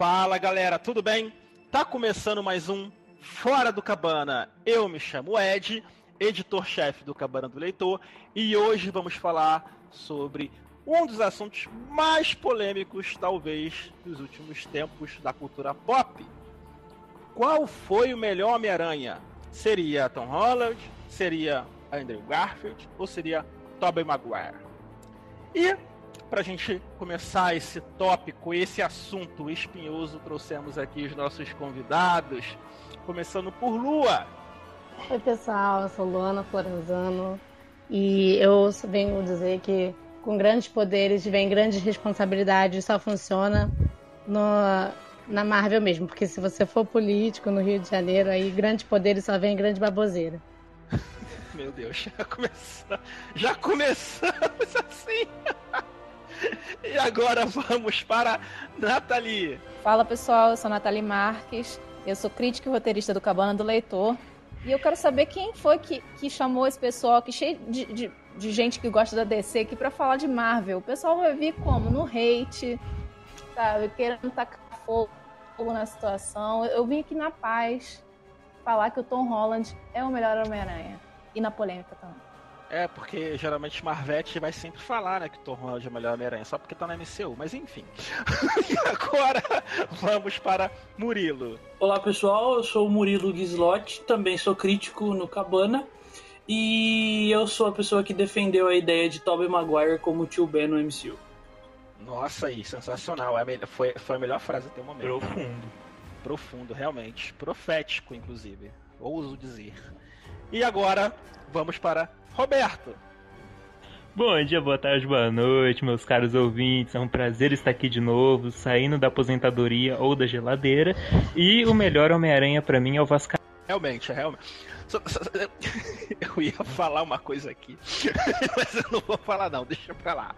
Fala galera, tudo bem? Tá começando mais um Fora do Cabana. Eu me chamo Ed, editor-chefe do Cabana do Leitor, e hoje vamos falar sobre um dos assuntos mais polêmicos, talvez, dos últimos tempos da cultura pop. Qual foi o melhor Homem-Aranha? Seria Tom Holland? Seria Andrew Garfield? Ou seria Tobey Maguire? E para a gente começar esse tópico, esse assunto espinhoso, trouxemos aqui os nossos convidados, começando por Lua. Oi pessoal, eu sou Luana Florenzano e eu venho dizer que com grandes poderes vem grandes responsabilidades, só funciona no, na Marvel mesmo, porque se você for político no Rio de Janeiro, aí grandes poderes só vem grande baboseira. Meu Deus, já começamos, já começamos assim. E agora vamos para Nathalie. Fala pessoal, eu sou Nathalie Marques, eu sou crítica e roteirista do Cabana do Leitor. E eu quero saber quem foi que, que chamou esse pessoal aqui, cheio de, de, de gente que gosta da DC aqui, para falar de Marvel. O pessoal vai vir como? No hate, sabe? Querendo tacar fogo na situação. Eu vim aqui na paz falar que o Tom Holland é o melhor Homem-Aranha. E na polêmica também. É, porque geralmente Marvete vai sempre falar, né, que o Tom Holland é o melhor Homem-Aranha, só porque tá na MCU, mas enfim. e agora vamos para Murilo. Olá pessoal, eu sou o Murilo Gislot, também sou crítico no Cabana. E eu sou a pessoa que defendeu a ideia de Tobey Maguire como tio Ben no MCU. Nossa, aí, sensacional. É a foi, foi a melhor frase até o momento. Profundo. Profundo, realmente. Profético, inclusive. Ouso dizer. E agora, vamos para Roberto. Bom dia, boa tarde, boa noite, meus caros ouvintes. É um prazer estar aqui de novo, saindo da aposentadoria ou da geladeira. E o melhor Homem-Aranha para mim é o Vasca. Realmente, é realmente. Eu ia falar uma coisa aqui, mas eu não vou falar não, deixa pra lá.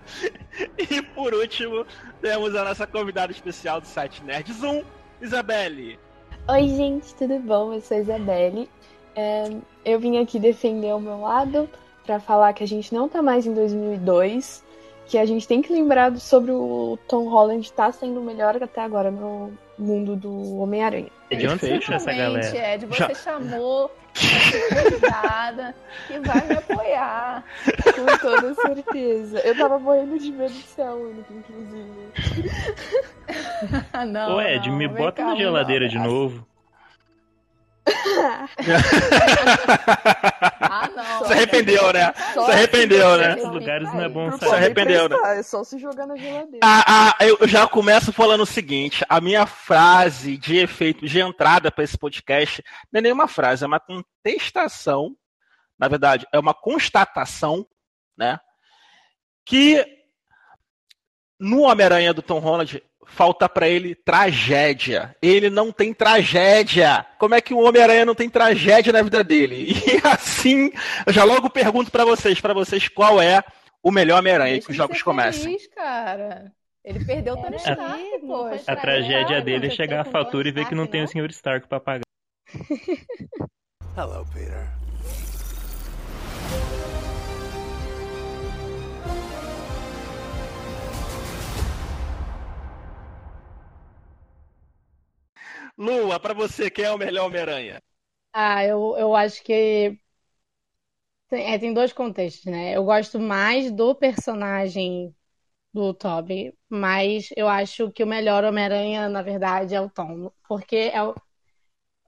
E por último, temos a nossa convidada especial do site Nerd Zoom, Isabelle. Oi, gente, tudo bom? Eu sou a Isabelle. É, eu vim aqui defender o meu lado para falar que a gente não tá mais em 2002, que a gente tem que lembrar sobre o Tom Holland estar tá sendo o melhor até agora no mundo do Homem-Aranha. De onde você essa galera? Ed, você Já... chamou convidada que vai me apoiar. Com toda certeza. Eu tava morrendo de medo de ser a única, inclusive. não, Ô Ed, não, me bota na geladeira de novo ah, não. Se arrependeu, né? Só se arrependeu, né? Nesses lugares não é bom sair. Se arrependeu, né? É só se jogar na geladeira. Ah, ah, eu já começo falando o seguinte: a minha frase de efeito, de entrada para esse podcast, não é nenhuma frase, é uma contestação. Na verdade, é uma constatação, né? Que no Homem-Aranha do Tom Holland falta para ele tragédia. Ele não tem tragédia. Como é que o Homem-Aranha não tem tragédia na vida dele? E assim, eu já logo pergunto para vocês, para vocês qual é o melhor Homem-Aranha que os jogos comecem. Feliz, cara. Ele perdeu o Tony Stark, poxa. A tragédia dele é chegar à fatura e ver que não tem o Sr. Stark para pagar. Hello, Peter. Lua, para você, quem é o melhor Homem-Aranha? Ah, eu, eu acho que tem, é, tem dois contextos, né? Eu gosto mais do personagem do Toby, mas eu acho que o melhor Homem-Aranha, na verdade, é o Tom, porque é o,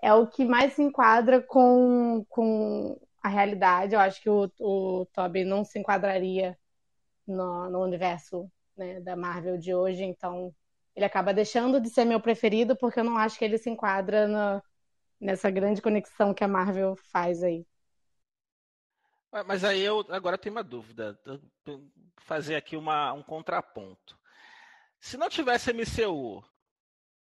é o que mais se enquadra com, com a realidade. Eu acho que o, o Toby não se enquadraria no, no universo né, da Marvel de hoje, então ele acaba deixando de ser meu preferido porque eu não acho que ele se enquadra na, nessa grande conexão que a Marvel faz aí. Mas aí eu agora tenho uma dúvida, fazer aqui uma, um contraponto. Se não tivesse MCU,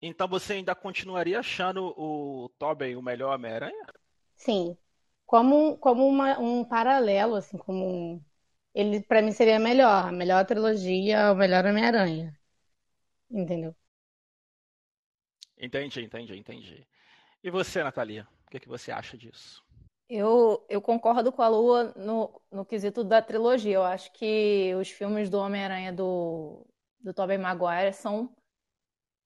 então você ainda continuaria achando o Tobey o melhor Homem-Aranha? Sim, como, como uma, um paralelo, assim, como um... ele para mim seria melhor, a melhor trilogia, o melhor Homem-Aranha. Entendeu? Entendi, entendi, entendi. E você, Natalia? O que, é que você acha disso? Eu, eu concordo com a Lua no, no quesito da trilogia. Eu acho que os filmes do Homem-Aranha do, do Tobey Maguire são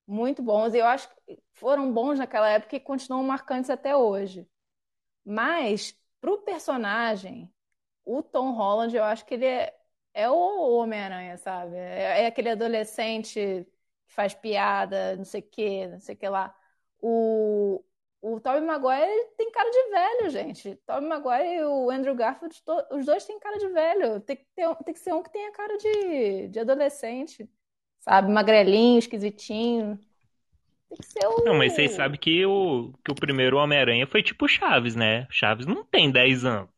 muito bons. E eu acho que foram bons naquela época e continuam marcantes até hoje. Mas, pro personagem, o Tom Holland, eu acho que ele é, é o Homem-Aranha, sabe? É, é, aquele adolescente faz piada, não sei o que, não sei o que lá. O, o Tobey Maguire tem cara de velho, gente. Tobey Maguire e o Andrew Garfield, os dois têm cara de velho. Tem que, ter, tem que ser um que tenha cara de, de adolescente, sabe? Magrelinho, esquisitinho. Tem que ser o... Não, mas vocês sabem que o, que o primeiro Homem-Aranha foi tipo Chaves, né? Chaves não tem 10 anos.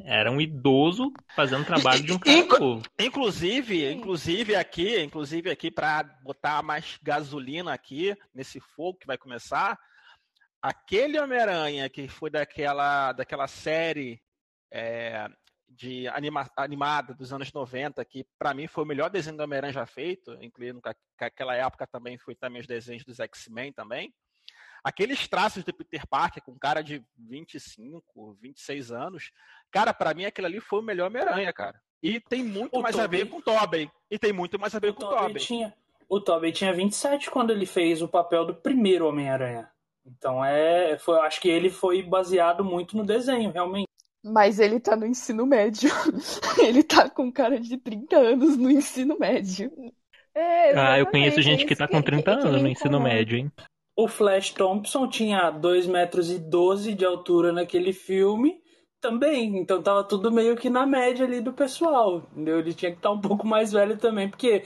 Era um idoso fazendo trabalho de um cara novo. Inclusive, inclusive aqui, inclusive aqui para botar mais gasolina aqui nesse fogo que vai começar, aquele Homem-Aranha que foi daquela, daquela série é, de anima, animada dos anos 90, que para mim foi o melhor desenho do Homem-Aranha já feito, incluindo que aquela época também foi também os desenhos dos X-Men também. Aqueles traços de Peter Parker com cara de 25, 26 anos, cara, para mim aquilo ali foi o melhor Homem-Aranha, cara. E tem muito o mais Tobey... a ver com o Tobey. E tem muito mais a ver o com o Tobey. Tinha... O Tobey tinha 27 quando ele fez o papel do primeiro Homem-Aranha. Então é, foi, acho que ele foi baseado muito no desenho, realmente. Mas ele tá no ensino médio. ele tá com cara de 30 anos no ensino médio. É, ah, eu conheço gente que tá com 30 que, anos que no ensino médio, hein? O Flash Thompson tinha 2 metros e 12 de altura naquele filme também. Então tava tudo meio que na média ali do pessoal. Entendeu? Ele tinha que estar tá um pouco mais velho também, porque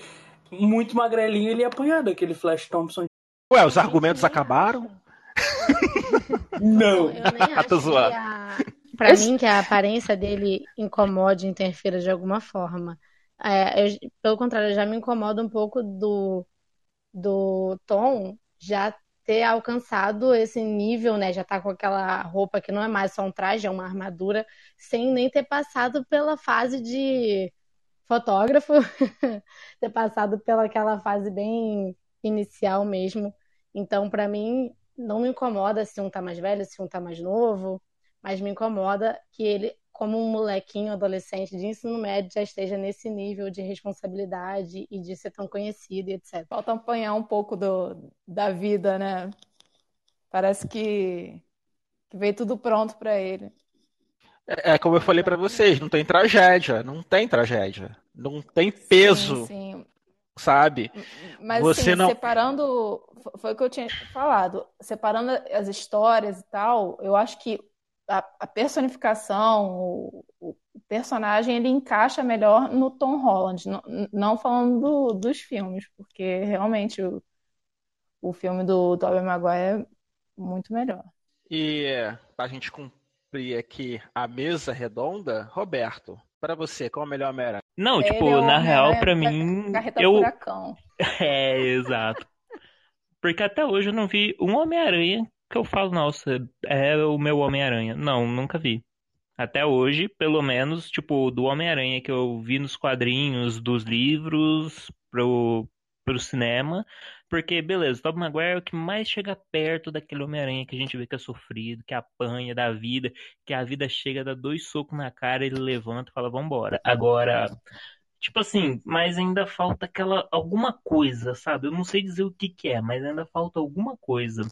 muito magrelinho ele ia apanhar daquele Flash Thompson. Ué, os argumentos acabaram? Não. Eu nem acho que a... Pra mim, que a aparência dele incomode, interfira de alguma forma. É, eu, pelo contrário, eu já me incomoda um pouco do, do Tom já ter alcançado esse nível, né? Já tá com aquela roupa que não é mais só um traje, é uma armadura, sem nem ter passado pela fase de fotógrafo, ter passado pela aquela fase bem inicial mesmo. Então, para mim, não me incomoda se um tá mais velho, se um tá mais novo, mas me incomoda que ele como um molequinho, adolescente de ensino médio, já esteja nesse nível de responsabilidade e de ser tão conhecido e etc. Falta apanhar um pouco do, da vida, né? Parece que, que veio tudo pronto para ele. É, é, como eu falei para vocês, não tem tragédia, não tem tragédia, não tem peso, sim, sim. sabe? Mas você assim, não separando, foi o que eu tinha falado, separando as histórias e tal, eu acho que a, a personificação, o, o, personagem, ele encaixa melhor no Tom Holland, não, não falando do, dos filmes, porque realmente o, o filme do Tobey Maguire é muito melhor. E para a gente cumprir aqui a mesa redonda, Roberto, para você, qual é o melhor Homem-Aranha? Não, Ele tipo, é na real, para mim. Carreta eu... furacão. É, exato. Porque até hoje eu não vi um Homem-Aranha que eu falo, nossa, é o meu Homem-Aranha. Não, nunca vi. Até hoje, pelo menos, tipo, do Homem-Aranha que eu vi nos quadrinhos, dos livros, pro, pro cinema. Porque, beleza, Tobey Maguire é o que mais chega perto daquele Homem-Aranha que a gente vê que é sofrido, que apanha da vida, que a vida chega, dá dois socos na cara, ele levanta e fala, vambora. Agora, tipo assim, mas ainda falta aquela, alguma coisa, sabe? Eu não sei dizer o que que é, mas ainda falta alguma coisa.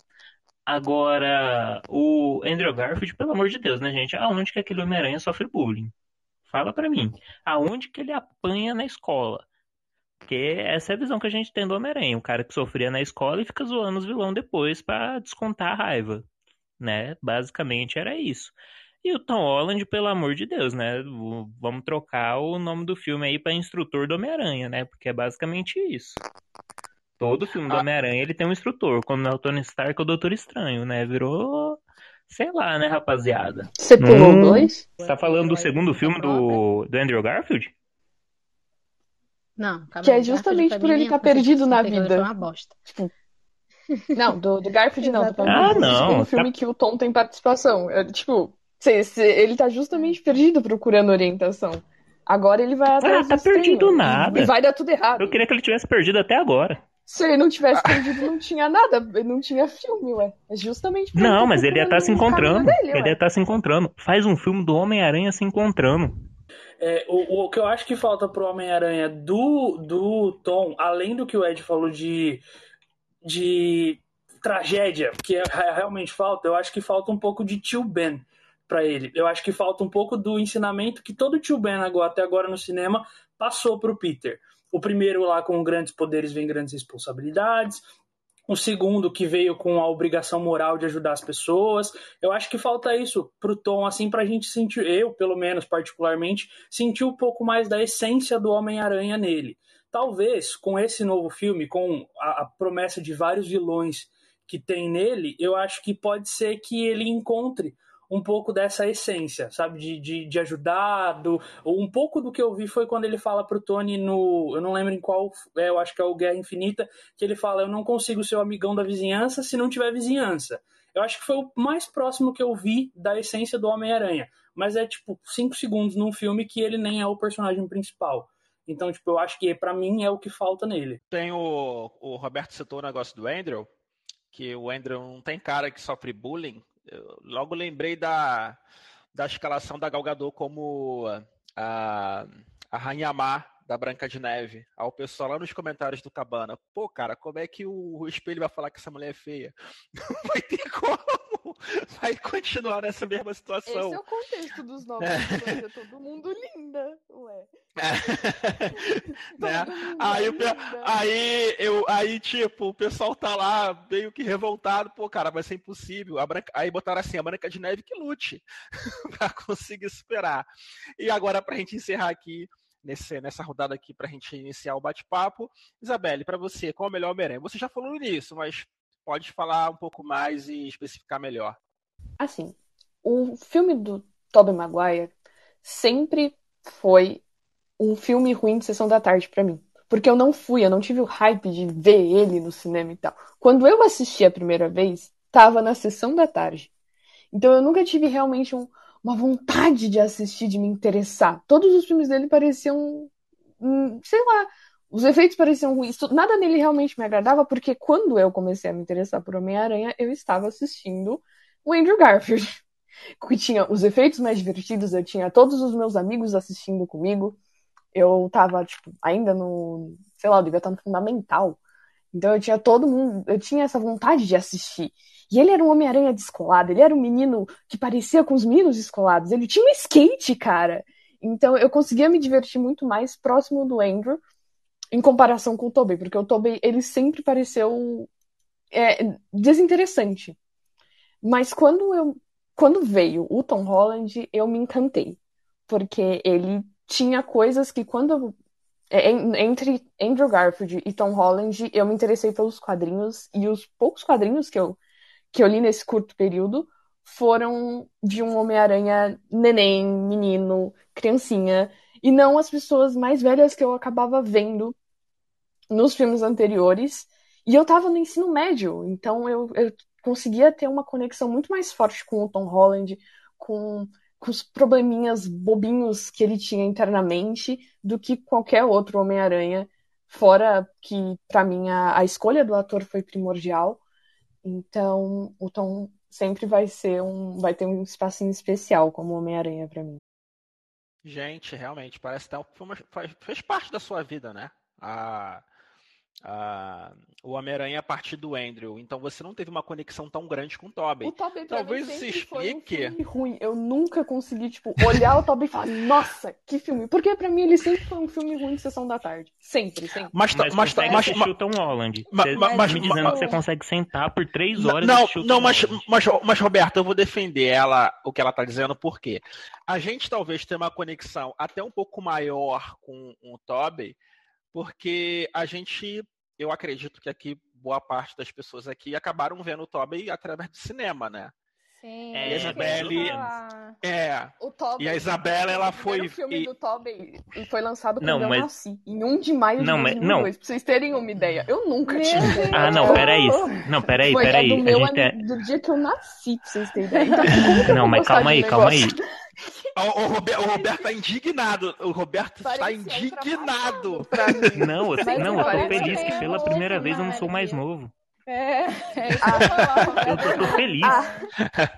Agora, o Andrew Garfield, pelo amor de Deus, né, gente? Aonde que aquele Homem-Aranha sofre bullying? Fala para mim. Aonde que ele apanha na escola? Porque essa é a visão que a gente tem do Homem-Aranha. O cara que sofria na escola e fica zoando os vilões depois para descontar a raiva. Né? Basicamente era isso. E o Tom Holland, pelo amor de Deus, né? Vamos trocar o nome do filme aí para Instrutor do Homem-Aranha, né? Porque é basicamente isso. Todo filme do ah. Homem-Aranha ele tem um instrutor. Quando não é o Tony Stark, é o Doutor Estranho, né? Virou. Sei lá, né, rapaziada? Você pulou hum, dois? Você tá falando do segundo filme do, do Andrew Garfield? Não, Que é justamente por ele estar tá perdido na vida. Foi uma bosta. Tipo, não, do, do Garfield não. ah, não. Um filme tá... que o Tom tem participação. É, tipo, se, se, ele tá justamente perdido procurando orientação. Agora ele vai atrás Ah, tá perdido nada. E vai dar tudo errado. Eu queria que ele tivesse perdido até agora. Se ele não tivesse perdido, não tinha nada, não tinha filme, ué. É justamente Não, mas ele ia estar tá se encontrando. Dele, ele ia estar tá se encontrando. Faz um filme do Homem-Aranha se encontrando. É, o, o que eu acho que falta pro Homem-Aranha do, do Tom, além do que o Ed falou de de tragédia que é, realmente falta, eu acho que falta um pouco de tio Ben para ele. Eu acho que falta um pouco do ensinamento que todo tio Ben agora, até agora no cinema passou para o Peter. O primeiro lá com grandes poderes vem grandes responsabilidades. O segundo que veio com a obrigação moral de ajudar as pessoas. Eu acho que falta isso pro Tom, assim, pra gente sentir, eu, pelo menos, particularmente, sentir um pouco mais da essência do Homem-Aranha nele. Talvez com esse novo filme, com a, a promessa de vários vilões que tem nele, eu acho que pode ser que ele encontre um pouco dessa essência, sabe? De, de, de ajudar. Do, um pouco do que eu vi foi quando ele fala pro Tony no. Eu não lembro em qual. É, eu acho que é o Guerra Infinita, que ele fala: Eu não consigo ser o amigão da vizinhança se não tiver vizinhança. Eu acho que foi o mais próximo que eu vi da essência do Homem-Aranha. Mas é tipo cinco segundos num filme que ele nem é o personagem principal. Então, tipo, eu acho que para mim é o que falta nele. Tem o, o Roberto citou o negócio do Andrew, que o Andrew não tem cara que sofre bullying. Eu logo lembrei da, da escalação da Galgador como a, a Rainha Má da Branca de Neve. Ao pessoal lá nos comentários do Cabana. Pô, cara, como é que o, o espelho vai falar que essa mulher é feia? Não vai ter como. Vai continuar nessa mesma situação. Esse é o contexto dos novos é. é todo mundo linda, ué. né? aí, o, aí, eu, aí, tipo, o pessoal tá lá meio que revoltado, pô, cara, vai ser impossível. A Branca, aí botaram assim, a Branca de Neve que lute para conseguir superar. E agora, pra gente encerrar aqui, nesse, nessa rodada aqui, pra gente iniciar o bate-papo, Isabelle, para você, qual é o melhor Homem-Aranha? Você já falou nisso, mas pode falar um pouco mais e especificar melhor. Assim, o filme do Tobey Maguire sempre foi um filme ruim de sessão da tarde para mim. Porque eu não fui, eu não tive o hype de ver ele no cinema e tal. Quando eu assisti a primeira vez, tava na sessão da tarde. Então eu nunca tive realmente um, uma vontade de assistir, de me interessar. Todos os filmes dele pareciam. Sei lá. Os efeitos pareciam ruins. Nada nele realmente me agradava, porque quando eu comecei a me interessar por Homem-Aranha, eu estava assistindo o Andrew Garfield. Que tinha os efeitos mais divertidos, eu tinha todos os meus amigos assistindo comigo eu tava, tipo, ainda no, sei lá, eu devia estar no fundamental. Então eu tinha todo mundo, eu tinha essa vontade de assistir. E ele era um Homem-Aranha descolado, ele era um menino que parecia com os meninos descolados, ele tinha um skate, cara. Então eu conseguia me divertir muito mais próximo do Andrew em comparação com o Tobey, porque o Tobey, ele sempre pareceu é, desinteressante. Mas quando eu quando veio o Tom Holland, eu me encantei, porque ele tinha coisas que quando é, entre Andrew Garfield e Tom Holland, eu me interessei pelos quadrinhos. E os poucos quadrinhos que eu que eu li nesse curto período foram de um Homem-Aranha neném, menino, criancinha, e não as pessoas mais velhas que eu acabava vendo nos filmes anteriores. E eu tava no ensino médio, então eu, eu conseguia ter uma conexão muito mais forte com o Tom Holland, com com os probleminhas bobinhos que ele tinha internamente do que qualquer outro Homem-Aranha, fora que, para mim, a, a, escolha do ator foi primordial. Então, o Tom sempre vai ser um. vai ter um espacinho especial como Homem-Aranha para mim. Gente, realmente, parece que fez parte da sua vida, né? A, a, o Homem-Aranha a partir do Andrew. Então você não teve uma conexão tão grande com o Tobey. O Tobey Talvez se explique. Foi um filme ruim. Eu nunca consegui, tipo, olhar o Tobey e falar, nossa, que filme. Porque pra mim ele sempre foi um filme ruim de sessão da tarde. Sempre, sempre. Mas, mas, mas, mas, mas assistir o Tom Holland. Mas, mas, mas, me dizendo que você consegue sentar por três horas Não, não mas, mas, mas, Roberto, eu vou defender ela, o que ela tá dizendo, por quê? A gente talvez tenha uma conexão até um pouco maior com o Tobey, porque a gente, eu acredito que aqui boa parte das pessoas aqui acabaram vendo o Tobey através do cinema, né? Sim, é, a Isabelle. É. O Tobey, e a Isabela, ela foi. O filme e... do Tobey foi lançado quando não, eu mas... nasci. Em 1 de maio não, de 2002. Mas... Não. Pra vocês terem uma ideia. Eu nunca meu. Deus. Ah, não, peraí. Não, peraí, foi peraí. Do, a meu, gente é... do dia que eu nasci, pra vocês terem ideia. Então, não, mas calma aí, calma aí. O, o, Roberto, o Roberto tá indignado. O Roberto Parecia tá indignado. Não, eu, não, eu tô feliz que pela primeira vez eu não sou mais novo. É, é ah, eu tô, tô feliz. Ah.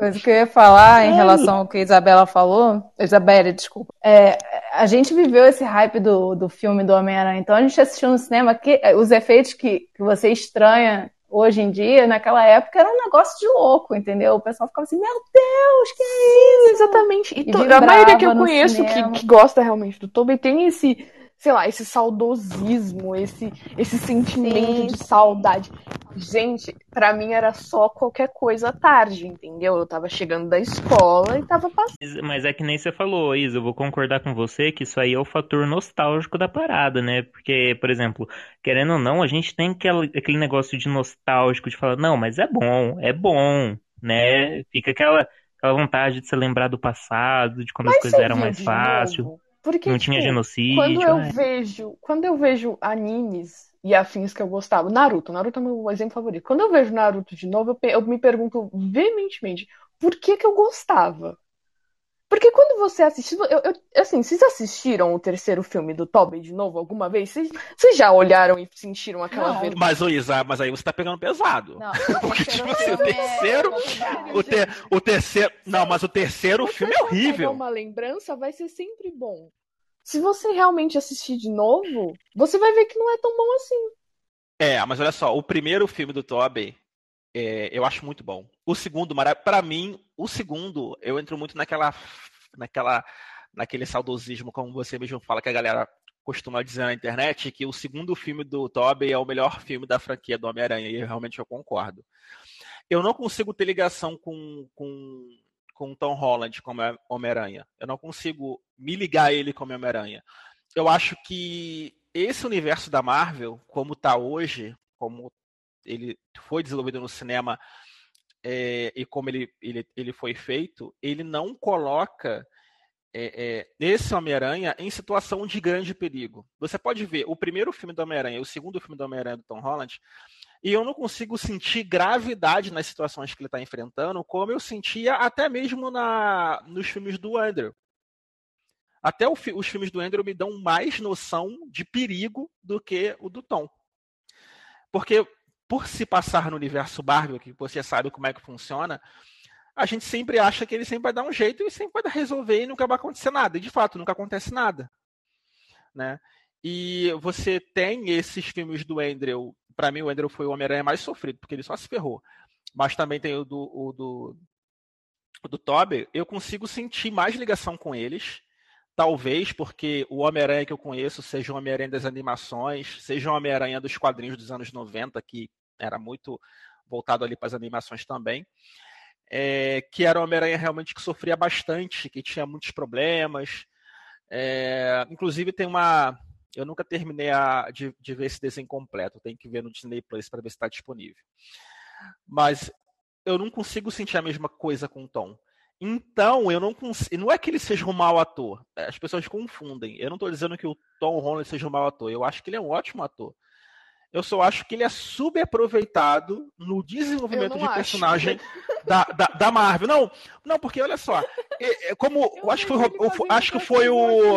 Mas o que eu ia falar em relação ao que a Isabela falou, Isabela, desculpa, é, a gente viveu esse hype do, do filme do Homem-Aranha. Então a gente assistiu no cinema que os efeitos que, que você estranha hoje em dia, naquela época, era um negócio de louco, entendeu? O pessoal ficava assim, meu Deus, que é isso? Exatamente. E, e a maioria que eu conheço que, que, gosta realmente do Tobey tem esse sei lá, esse saudosismo, esse, esse sentimento Sim. de saudade. Gente, para mim era só qualquer coisa à tarde, entendeu? Eu tava chegando da escola e tava passando. Mas é que nem você falou, Isa, eu vou concordar com você que isso aí é o fator nostálgico da parada, né? Porque, por exemplo, querendo ou não, a gente tem aquele, aquele negócio de nostálgico de falar, não, mas é bom, é bom, né? Fica aquela, aquela vontade de se lembrar do passado, de quando mas as coisas eram mais fáceis. Porque, não tinha tipo, genocídio. Quando eu é. vejo, quando eu vejo animes e afins que eu gostava, Naruto, Naruto é meu exemplo favorito. Quando eu vejo Naruto de novo, eu, eu me pergunto veementemente por que que eu gostava? Porque quando você assistiu, eu, eu, assim, vocês assistiram o terceiro filme do Tobey de novo alguma vez? Vocês, vocês já olharam e sentiram aquela vergonha? Mas, Isa, mas aí você tá pegando pesado. Não, Porque, tipo assim, o terceiro. É... O, ter, o terceiro. Não, mas o terceiro mas filme é horrível. uma lembrança vai ser sempre bom. Se você realmente assistir de novo, você vai ver que não é tão bom assim. É, mas olha só, o primeiro filme do Tobey, é, eu acho muito bom. O segundo, para mim, o segundo, eu entro muito naquela, naquela, naquele saudosismo, como você mesmo fala, que a galera costuma dizer na internet, que o segundo filme do Tobey é o melhor filme da franquia do Homem-Aranha, e realmente eu concordo. Eu não consigo ter ligação com, com, com Tom Holland como Homem-Aranha. Eu não consigo me ligar a ele como Homem-Aranha. Eu acho que esse universo da Marvel, como está hoje, como ele foi desenvolvido no cinema é, e como ele, ele, ele foi feito, ele não coloca é, é, esse Homem-Aranha em situação de grande perigo. Você pode ver o primeiro filme do Homem-Aranha, o segundo filme do Homem-Aranha do Tom Holland, e eu não consigo sentir gravidade nas situações que ele está enfrentando, como eu sentia até mesmo na, nos filmes do Andrew. Até o, os filmes do Andrew me dão mais noção de perigo do que o do Tom. Porque por se passar no universo Marvel, que você sabe como é que funciona, a gente sempre acha que ele sempre vai dar um jeito e sempre vai resolver e nunca vai acontecer nada. E de fato, nunca acontece nada. Né? E você tem esses filmes do Andrew. Para mim, o Andrew foi o Homem-Aranha mais sofrido, porque ele só se ferrou. Mas também tem o do, o do, o do Toby. Eu consigo sentir mais ligação com eles. Talvez porque o Homem-Aranha que eu conheço seja o Homem-Aranha das animações, seja o Homem-Aranha dos quadrinhos dos anos 90, que era muito voltado ali para as animações também. É, que era o Homem-Aranha realmente que sofria bastante, que tinha muitos problemas. É, inclusive tem uma. Eu nunca terminei a, de, de, ver esse desenho completo, tem que ver no Disney Plus para ver se está disponível. Mas eu não consigo sentir a mesma coisa com o Tom. Então, eu não consigo. Não é que ele seja um mau ator. As pessoas confundem. Eu não estou dizendo que o Tom Holland seja um mau ator. Eu acho que ele é um ótimo ator. Eu só acho que ele é subaproveitado no desenvolvimento de personagem da, da, da, Marvel. Não, não, porque olha só, é, é como eu, eu acho que foi, eu, acho que foi o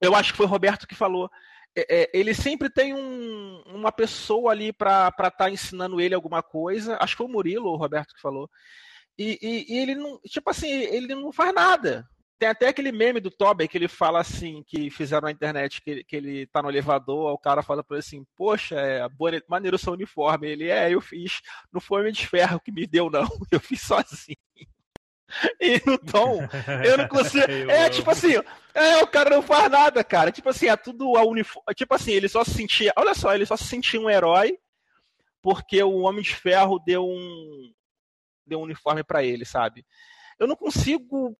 eu acho que foi o Roberto que falou. É, é, ele sempre tem um, uma pessoa ali para estar tá ensinando ele alguma coisa. Acho que foi o Murilo, o Roberto que falou. E, e, e ele não, tipo assim, ele não faz nada. Tem até aquele meme do Tobey que ele fala assim, que fizeram na internet, que, que ele tá no elevador, o cara fala pra ele assim, poxa, é maneiro seu uniforme. Ele, é, eu fiz, não foi homem de ferro que me deu, não, eu fiz sozinho. E no tom, eu não consigo. É tipo assim, é, o cara não faz nada, cara. Tipo assim, é tudo a uniforme. Tipo assim, ele só se sentia. Olha só, ele só se sentia um herói porque o Homem de Ferro deu um. Deu um uniforme para ele, sabe? Eu não consigo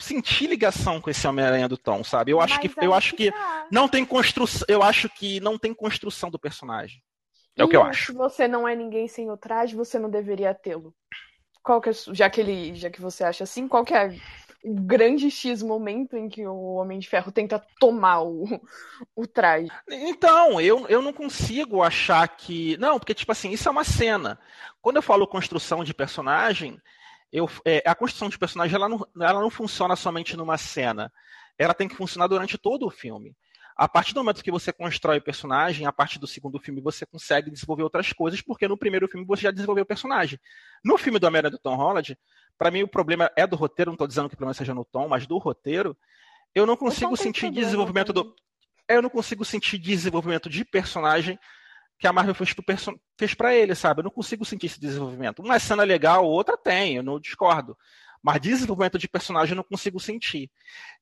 sentir ligação com esse Homem-Aranha do Tom, sabe? Eu acho Mas que eu acho que tá. não tem construção, eu acho que não tem construção do personagem. É e o que eu acho. Se você não é ninguém sem o traje, você não deveria tê-lo. Qual que é, já que ele, já que você acha assim, qual que é o grande X momento em que o Homem de Ferro tenta tomar o, o traje? Então, eu, eu não consigo achar que. Não, porque, tipo assim, isso é uma cena. Quando eu falo construção de personagem, eu, é, a construção de personagem ela não, ela não funciona somente numa cena. Ela tem que funcionar durante todo o filme. a partir do momento que você constrói o personagem, a partir do segundo filme você consegue desenvolver outras coisas, porque no primeiro filme você já desenvolveu o personagem. No filme do Homem-Aranha do Tom Holland, para mim o problema é do roteiro, não estou dizendo que o problema seja no tom, mas do roteiro, eu não consigo sentir desenvolvimento do. Eu não consigo sentir desenvolvimento de personagem que a Marvel fez, fez para ele, sabe? Eu não consigo sentir esse desenvolvimento. Uma cena legal, outra tem, eu não discordo. Mas desenvolvimento de personagem eu não consigo sentir.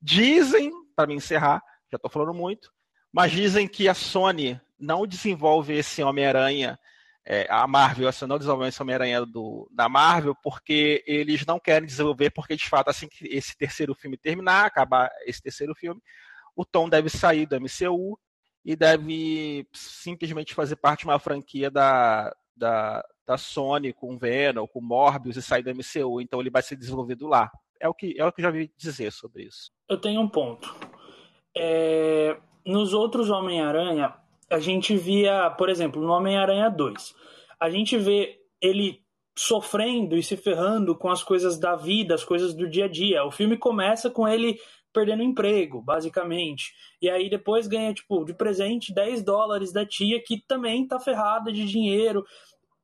Dizem, para me encerrar, já estou falando muito, mas dizem que a Sony não desenvolve esse Homem-Aranha, é, a Marvel, a Sony não desenvolve esse Homem-Aranha da Marvel, porque eles não querem desenvolver, porque de fato, assim que esse terceiro filme terminar, acabar esse terceiro filme, o Tom deve sair do MCU e deve simplesmente fazer parte de uma franquia da, da, da Sony com Venom, com Morbius e sair do MCU. Então ele vai ser desenvolvido lá. É o que, é o que eu já vi dizer sobre isso. Eu tenho um ponto. É, nos outros Homem-Aranha, a gente via, por exemplo, no Homem-Aranha 2, a gente vê ele sofrendo e se ferrando com as coisas da vida, as coisas do dia a dia. O filme começa com ele perdendo emprego, basicamente. E aí depois ganha, tipo, de presente 10 dólares da tia, que também tá ferrada de dinheiro.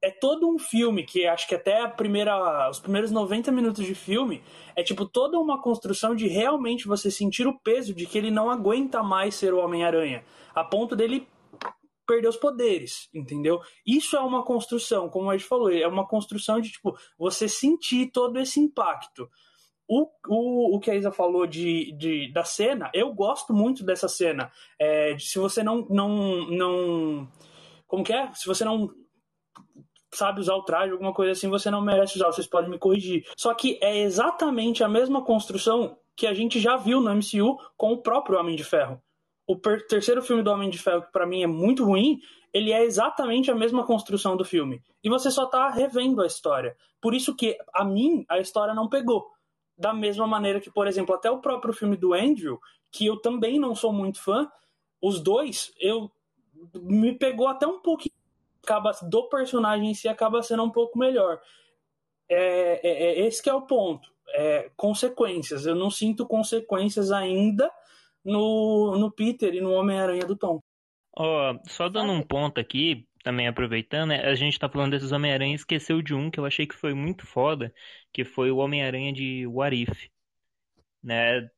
É todo um filme que acho que até a primeira, os primeiros 90 minutos de filme é tipo toda uma construção de realmente você sentir o peso de que ele não aguenta mais ser o Homem-Aranha, a ponto dele perder os poderes, entendeu? Isso é uma construção, como a gente falou, é uma construção de tipo você sentir todo esse impacto. O, o, o que a Isa falou de, de, da cena, eu gosto muito dessa cena. É, de, se você não, não, não. Como que é? Se você não sabe usar o traje, alguma coisa assim, você não merece usar, vocês podem me corrigir. Só que é exatamente a mesma construção que a gente já viu no MCU com o próprio Homem de Ferro. O terceiro filme do Homem de Ferro, que para mim é muito ruim, ele é exatamente a mesma construção do filme. E você só tá revendo a história. Por isso que, a mim, a história não pegou da mesma maneira que, por exemplo, até o próprio filme do Andrew, que eu também não sou muito fã, os dois, eu me pegou até um pouquinho acaba do personagem em si acaba sendo um pouco melhor. É, é, é esse que é o ponto. É, consequências. Eu não sinto consequências ainda no, no Peter e no Homem-Aranha do Tom. Oh, só dando um ponto aqui, também aproveitando, né, a gente tá falando desses Homem-Aranha esqueceu de um que eu achei que foi muito foda, que foi o Homem-Aranha de What If. Né?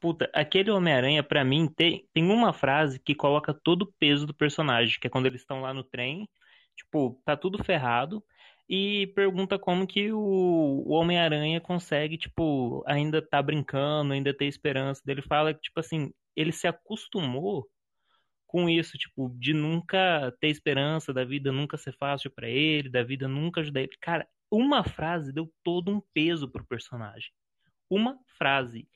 Puta, aquele Homem-Aranha, para mim, tem, tem uma frase que coloca todo o peso do personagem, que é quando eles estão lá no trem, tipo, tá tudo ferrado, e pergunta como que o, o Homem-Aranha consegue, tipo, ainda tá brincando, ainda ter esperança. Ele fala que, tipo assim, ele se acostumou com isso, tipo, de nunca ter esperança, da vida nunca ser fácil para ele, da vida nunca ajudar ele. Cara, uma frase deu todo um peso pro personagem. Uma frase.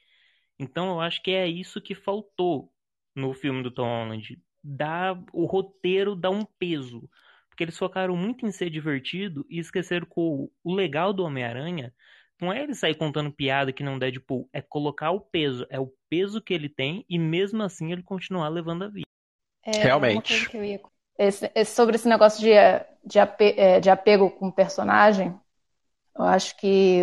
Então eu acho que é isso que faltou no filme do Tom Holland. Dá, o roteiro dá um peso. Porque eles focaram muito em ser divertido e esqueceram que o, o legal do Homem-Aranha não é ele sair contando piada que não Deadpool, é colocar o peso. É o peso que ele tem e mesmo assim ele continuar levando a vida. É, Realmente. Ia... Esse, esse, sobre esse negócio de, de, ape, é, de apego com personagem, eu acho que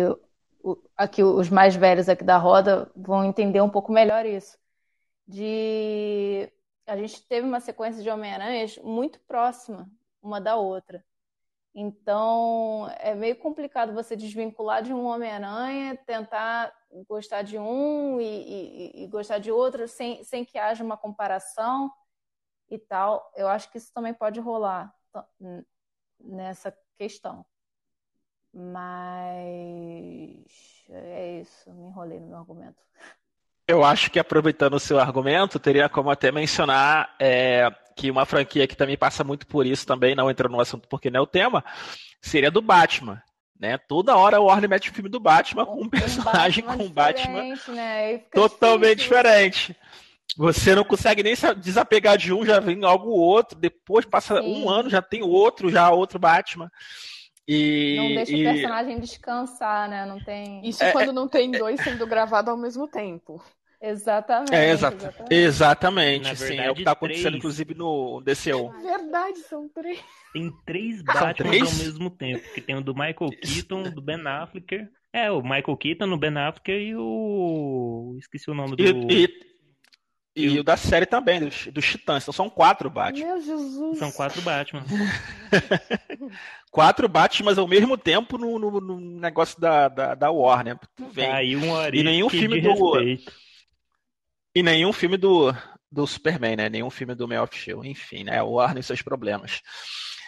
aqui os mais velhos aqui da roda vão entender um pouco melhor isso. De a gente teve uma sequência de Homem-Aranhas muito próxima uma da outra. Então, é meio complicado você desvincular de um Homem-Aranha, tentar gostar de um e, e, e, gostar de outro, sem, sem que haja uma comparação e tal. Eu acho que isso também pode rolar nessa questão. Mas é isso, me enrolei no meu argumento. Eu acho que aproveitando o seu argumento, teria como até mencionar é, que uma franquia que também passa muito por isso também, não entrando no assunto porque não é o tema, seria do Batman. Né? Toda hora o Warner mete o filme do Batman com um personagem um com Batman né? totalmente difícil. diferente. Você não consegue nem desapegar de um, já vem algo outro, depois passa Sim. um ano, já tem outro, já outro Batman. E, não deixa e... o personagem descansar, né? Não tem. Isso é, quando é, não tem dois sendo gravados ao mesmo tempo. Exatamente. É, exa exatamente. exatamente sim. Verdade, é o que está acontecendo, três. inclusive, no DCU. Verdade, são três. Tem três Batman ao mesmo tempo. Que tem o do Michael Keaton, do Ben Affleck. É, o Michael Keaton, o Ben Affleck e o. Esqueci o nome do. E, e, E o da série também, dos, dos Titãs. Então são quatro Batman. Meu Jesus. São quatro Batman. quatro Batman ao mesmo tempo no, no, no negócio da, da, da Warner. Vem. Aí um E nenhum filme do- respeito. E nenhum filme do, do Superman, né? Nenhum filme do Man of Steel. Enfim, né? O Warner e seus problemas.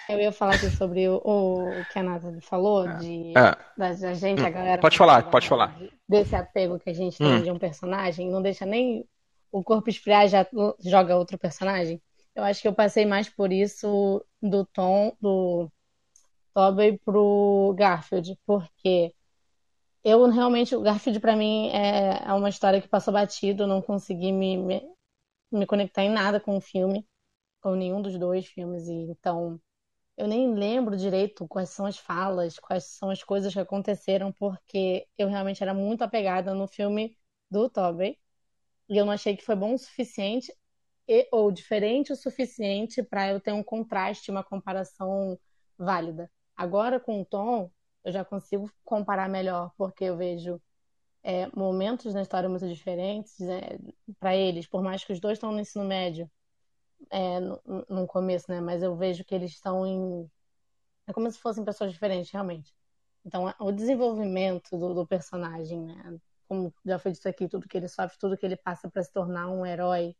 Eu ia falar aqui sobre o, o que a Nathalie falou, de, É. da, da gente, Hum, a galera. pode falar, pode falar. Desse apego que a gente tem Hum. de um personagem, não deixa nem o corpo esfriar já joga outro personagem. Eu acho que eu passei mais por isso do Tom, do Tobey pro Garfield, porque eu realmente, o Garfield pra mim é, é uma história que passou batido, não consegui me, me, me conectar em nada com o filme, com nenhum dos dois filmes, e então eu nem lembro direito quais são as falas, quais são as coisas que aconteceram, porque eu realmente era muito apegada no filme do Tobey, e eu não achei que foi bom o suficiente e, ou diferente o suficiente para eu ter um contraste, uma comparação válida. Agora com o Tom, eu já consigo comparar melhor, porque eu vejo é, momentos na história muito diferentes para eles, por mais que os dois estão no ensino médio, é, no, no começo, né? Mas eu vejo que eles estão em. É como se fossem pessoas diferentes, realmente. Então, o desenvolvimento do, do personagem, né? Como já foi dito aqui, tudo que ele sofre, tudo que ele passa para se tornar um herói,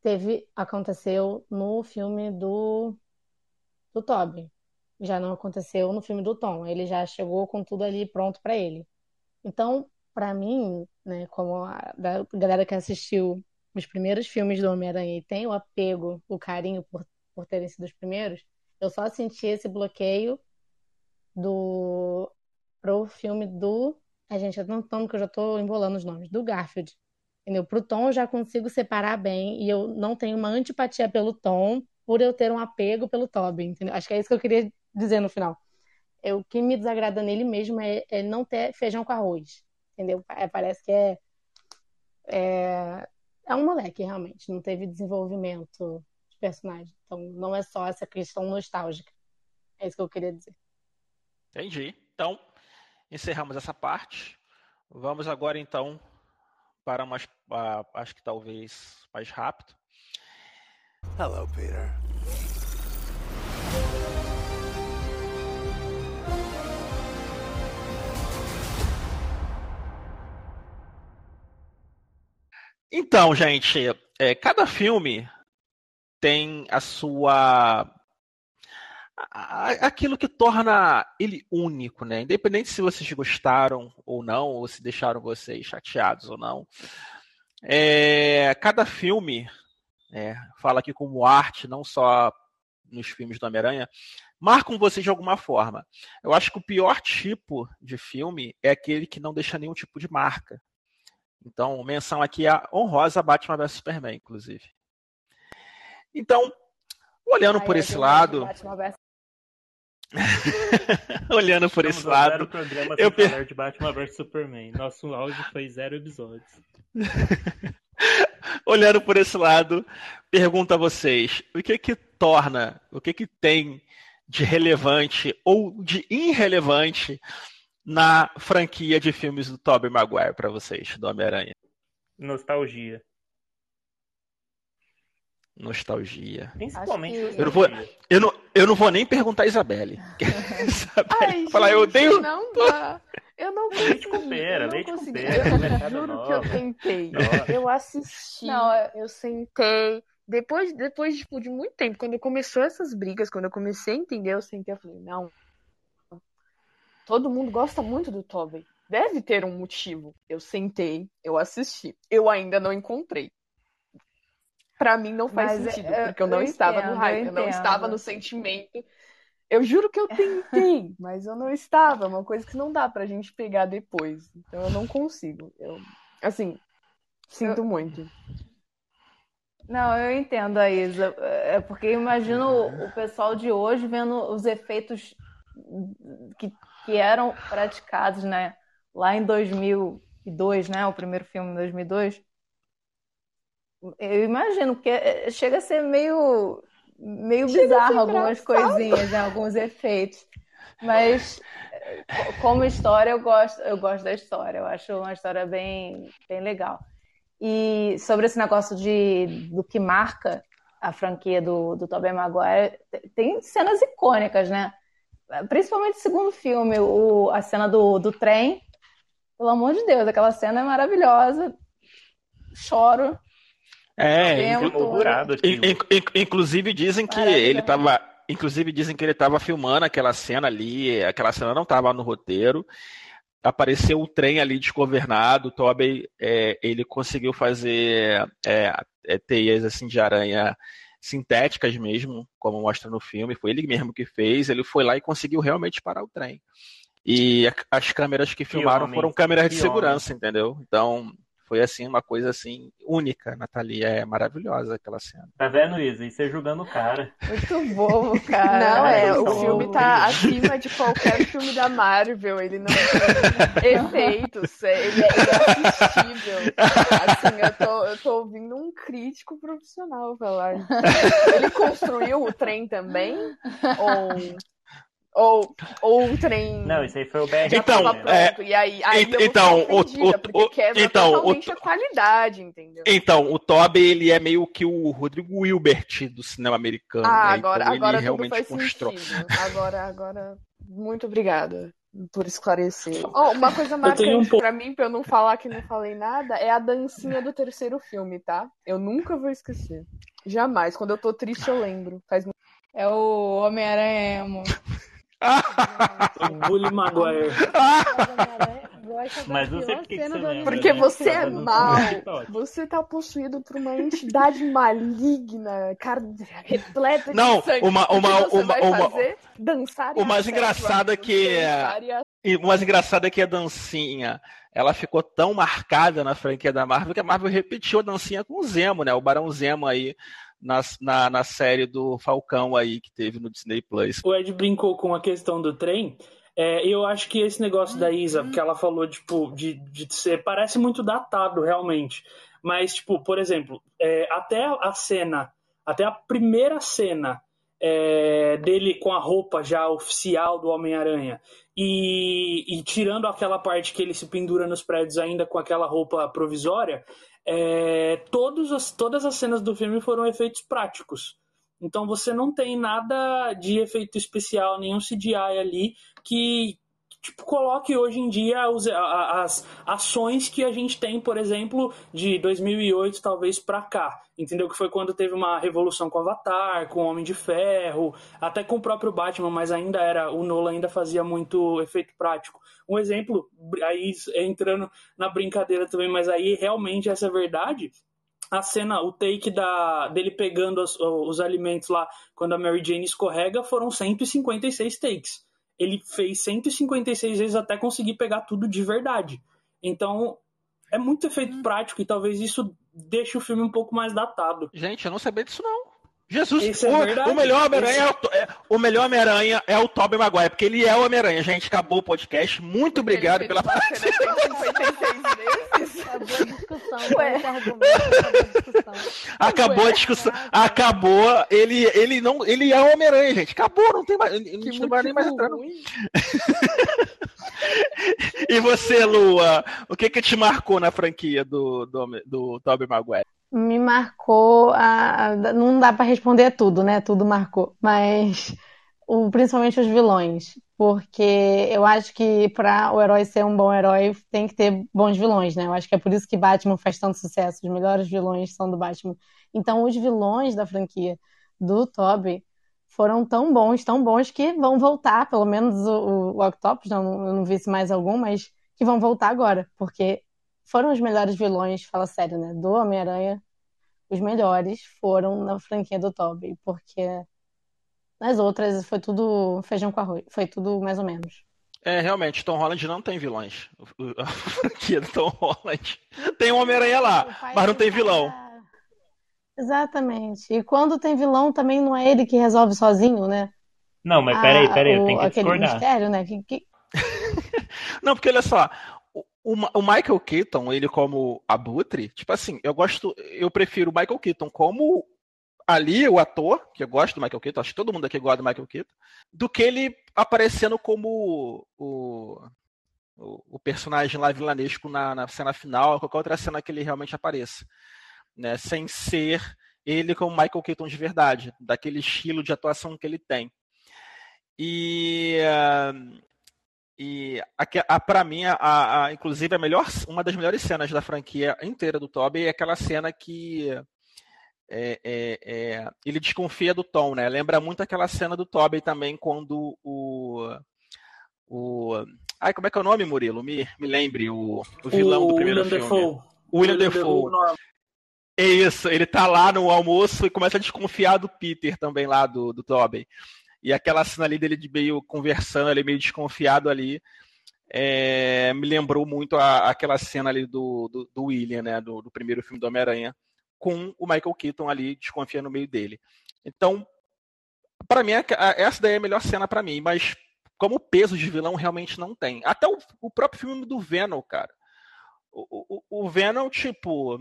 teve, aconteceu no filme do, do Toby. Já não aconteceu no filme do Tom. Ele já chegou com tudo ali pronto para ele. Então, para mim, né, como a, galera que assistiu os primeiros filmes do Homem-Aranha e tem o apego, o carinho por, por terem sido os primeiros, eu só senti esse bloqueio do pro filme do. A gente, é tanto que eu já tô embolando os nomes, do Garfield. Entendeu? Pro Tom eu já consigo separar bem e eu não tenho uma antipatia pelo Tom por eu ter um apego pelo Tobey, entendeu? Acho que é isso que eu queria dizer no final. Eu, o que me desagrada nele mesmo é, é não ter feijão com arroz, entendeu? É, parece que é, é é um moleque, realmente. Não teve desenvolvimento de personagem. Então, não é só essa questão nostálgica. É isso que eu queria dizer. Entendi. Então, encerramos essa parte. Vamos agora, então, para mais, uh, acho que talvez mais rápido. Hello, Peter. Então, gente, é, cada filme tem a sua. Aquilo que torna ele único, né? Independente se vocês gostaram ou não, ou se deixaram vocês chateados ou não. É, cada filme, é, fala aqui como arte, não só nos filmes do Homem-Aranha, marcam vocês de alguma forma. Eu acho que o pior tipo de filme é aquele que não deixa nenhum tipo de marca. Então, menção aqui a honrosa Batman vs Superman, inclusive. Então, olhando Ai, por é esse lado, Batman vs olhando por esse Estamos zero lado, programa eu per- falar de Batman vs Superman. Nosso áudio foi zero episódios. olhando por esse lado, pergunto a vocês, o que que torna, o que que tem de relevante ou de irrelevante na franquia de filmes do Tobey Maguire para vocês, do Homem-Aranha? Nostalgia. Nostalgia. Principalmente que- Eu não vou- nostalgia. Eu não, eu não vou nem perguntar a Isabelle. Isabelle Ai, falar, eu gente, odeio. Não dá. Eu não Leite consegui. com pera, eu não leite com consegui. Eu juro que eu tentei. Eu assisti, Não, é- eu sentei. Depois, depois tipo, de muito tempo, quando começou essas brigas, quando eu comecei a entender, eu sentei e falei, não. Todo mundo gosta muito do Tobey. Deve ter um motivo. Eu sentei, eu assisti. Eu ainda não encontrei. Pra mim não faz Mas, sentido, é, porque eu não eu estava entendo, no hype, eu eu não estava no sentimento. Eu juro que eu tentei, mas eu não estava. É uma coisa que não dá pra gente pegar depois. Então eu não consigo. Eu, assim, sinto muito. Não, eu entendo a Isa. É porque eu imagino o pessoal de hoje vendo os efeitos que, que eram praticados, né? Lá em 2002, né? O primeiro filme em 2002. Eu imagino, porque é, chega a ser meio, meio Chega bizarro algumas coisinhas, né? Alguns efeitos. Mas co- como história, eu gosto, eu gosto da história. Eu acho uma história bem, bem legal. E sobre esse negócio de do que marca a franquia do, do Tobey Maguire, tem cenas icônicas, né? Principalmente o segundo filme, o, a cena do, do trem. Pelo amor de Deus, aquela cena é maravilhosa. Choro. É, in- inclusive dizem que ele tava. Inclusive dizem que ele tava filmando aquela cena ali, aquela cena não tava no roteiro. Apareceu um trem ali desgovernado, o Tobey, é, ele conseguiu fazer é, é, teias assim de aranha sintéticas mesmo, como mostra no filme. Foi ele mesmo que fez. Ele foi lá e conseguiu realmente parar o trem. E a- as câmeras que filmaram homem, foram câmeras de que segurança, entendeu? Então foi assim uma coisa assim única. Natalia é maravilhosa aquela cena. Tá vendo, Isa? E você julgando o cara. Muito bobo, cara. Não, é, eles o são filme tá acima de qualquer filme da Marvel. Ele não tem efeitos, é- ele é, ele é assistível. Assim, eu tô, eu tô ouvindo um crítico profissional falar. Ele construiu o trem também? Ou, ou, ou o trem Não, isso aí foi o BR. já Então, tava é, pronto? e aí, aí ent- então, o- o- porque o- quebra então, o- totalmente a qualidade, entendeu? Então, o Tobey, ele é meio que o Rodrigo Wilbert do cinema americano. Ah, né? agora, então, agora ele realmente constrói. Agora, agora, muito obrigada por esclarecer. Ó, uma coisa um marcante pouco- pra mim, pra eu não falar que não falei nada, é a dancinha do terceiro filme, tá? Eu nunca vou esquecer. Jamais. Quando eu tô triste, eu lembro. Faz É o Homem-Aranha emo. O Bully Maguire. Mas não sei por que que você lembra. Porque né? você é mal. Você tá possuído por uma entidade maligna, cara, repleta de Não, sangue. uma- O que uma- você uma- vai uma- fazer? Dançar e o mais a engraçado é que- E o mais engraçado é que a dancinha, ela ficou tão marcada na franquia da Marvel que a Marvel repetiu a dancinha com o Zemo, né? O Barão Zemo aí na, na, na série do Falcão aí que teve no Disney Plus. O Ed brincou com a questão do trem. É, eu acho que esse negócio da Isa, que ela falou, tipo, de, de ser, parece muito datado, realmente. Mas, tipo, por exemplo, é, até a cena, até a primeira cena é, dele com a roupa já oficial do Homem-Aranha e, e tirando aquela parte que ele se pendura nos prédios ainda com aquela roupa provisória, é, todos as, todas as cenas do filme foram efeitos práticos. Então você não tem nada de efeito especial, nenhum CGI ali que tipo, coloque hoje em dia os- as ações que a gente tem, por exemplo, de 2008 talvez pra cá, entendeu? Que foi quando teve uma revolução com Avatar, com o Homem de Ferro, até com o próprio Batman, mas ainda era o Nolan ainda fazia muito efeito prático. Um exemplo, aí entrando na brincadeira também, mas aí realmente essa é verdade a cena, o take da, dele pegando os, os alimentos lá quando a Mary Jane escorrega foram 156 takes. Ele fez 156 vezes até conseguir pegar tudo de verdade. Então, é muito efeito prático e talvez isso deixe o filme um pouco mais datado. Gente, eu não sabia disso não. Jesus, é o, verdade. o melhor Homem-Aranha Isso- é, o é- o melhor Homem-Aranha é o Tobey Maguire, porque ele é o Homem-Aranha. Gente, acabou o podcast. Muito obrigado pela fez uma cena 156 vezes. Acabou a discussão, Ué. acabou a discussão. Acabou a discussão. Acabou. Ele, ele não. Ele é o Homem-Aranha, gente. Acabou, não tem mais. Não vai nem mais entrar. E você, Lua, o que que te marcou na franquia do, do, do Tobey Maguire? Me marcou a, a- não dá pra responder tudo, né? Tudo marcou, mas o, principalmente os vilões, porque eu acho que para o herói ser um bom herói tem que ter bons vilões, né? Eu acho que é por isso que Batman faz tanto sucesso. Os melhores vilões são do Batman. Então, os vilões da franquia do Tobey foram tão bons, tão bons que vão voltar, pelo menos o, o Octopus, não, eu não vi se mais algum, mas que vão voltar agora, porque foram os melhores vilões, fala sério, né? Do Homem-Aranha, os melhores foram na franquia do Tobey, porque nas outras foi tudo feijão com arroz, foi tudo mais ou menos. É, realmente, Tom Holland não tem vilões. A franquia do Tom Holland tem um Homem-Aranha lá, mas não tem vilão. Exatamente. E quando tem vilão, também não é ele que resolve sozinho, né? Não, mas peraí, Ah, peraí, eu tenho que aquele discordar. mistério, né? Que, que- Não, porque olha só, o, o- o Michael Keaton, ele como Abutre, tipo assim, eu gosto, eu prefiro o Michael Keaton como ali o ator, que eu gosto do Michael Keaton, acho que todo mundo aqui gosta do Michael Keaton, do que ele aparecendo como o o, o personagem lá vilanesco na, na cena final, qualquer outra cena que ele realmente apareça. Né? Sem ser ele como Michael Keaton de verdade, daquele estilo de atuação que ele tem. E, e para mim, a, a, inclusive, a melhor, uma das melhores cenas da franquia inteira do Toby é aquela cena que é, é, é, ele desconfia do Tom, né? Lembra muito aquela cena do Toby também, quando o. o ai, como é que é o nome, Murilo? Me, me lembre, o, o vilão o do primeiro William filme. Defoe. William William Defoe. Defoe. É isso, ele tá lá no almoço e começa a desconfiar do Peter também lá, do, do Tobey. E aquela cena ali dele de meio conversando, ele meio desconfiado ali, é, me lembrou muito a, aquela cena ali do, do, do William, né, do, do, primeiro filme do Homem-Aranha, com o Michael Keaton ali desconfiando no meio dele. Então, para mim, essa daí é a melhor cena para mim, mas como peso de vilão realmente não tem. Até o, o próprio filme do Venom, cara. O, o, o Venom, tipo,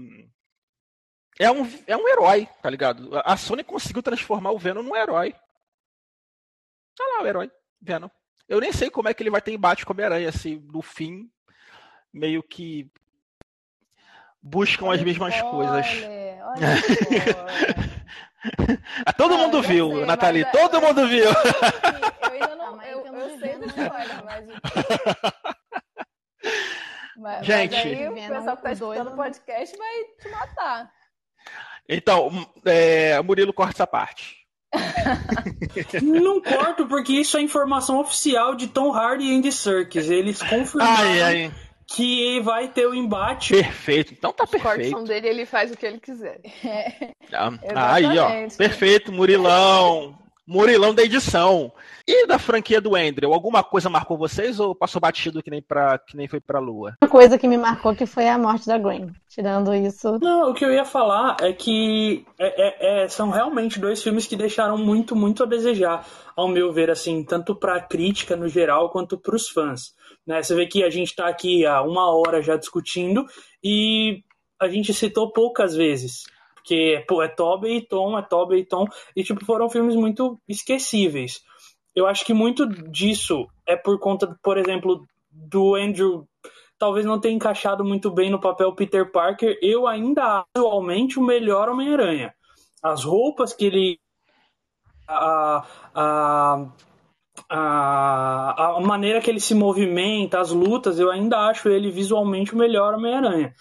é um, é um herói, tá ligado? A Sony conseguiu transformar o Venom num herói. Tá lá o herói, Venom. Eu nem sei como é que ele vai ter embate com o Homem-Aranha, assim, no fim, meio que buscam Olha as mesmas spoiler, coisas. Olha Todo Ah, mundo eu viu, sei, Nathalie, mas todo mundo viu. Eu ainda não. Ah, Eu, então eu não sei do né? spoiler, mas. Mas, Gente. mas aí o pessoal que tá escutando o né? podcast vai te matar. Então, é, Murilo corta essa parte. Não corto, porque isso é informação oficial de Tom Hardy e Andy Serkis. Eles confirmaram Ai, ai. Que vai ter o embate. Perfeito, então tá Os perfeito. são dele ele faz o que ele quiser. Ah, Aí, ó. Perfeito, Murilão. Murilão da edição. E da franquia do Andrew, alguma coisa marcou vocês ou passou batido que nem, pra, que nem foi pra lua? Uma coisa que me marcou que foi a morte da Gwen. Tirando isso, Não, o que eu ia falar é que é- é- é- são realmente dois filmes que deixaram muito, muito a desejar, ao meu ver, assim, tanto pra crítica no geral quanto pros fãs. Né? Você vê que a gente tá aqui há uma hora já discutindo e a gente citou poucas vezes. Porque pô, é Tobey e Tom, é Tobey e Tom, e tipo, foram filmes muito esquecíveis. Eu acho que muito disso é por conta, por exemplo, do Andrew talvez não tenha encaixado muito bem no papel Peter Parker. Eu ainda atualmente o melhor Homem-Aranha. As roupas que ele. A, a, a, a maneira que ele se movimenta, as lutas, eu ainda acho ele visualmente o melhor Homem-Aranha.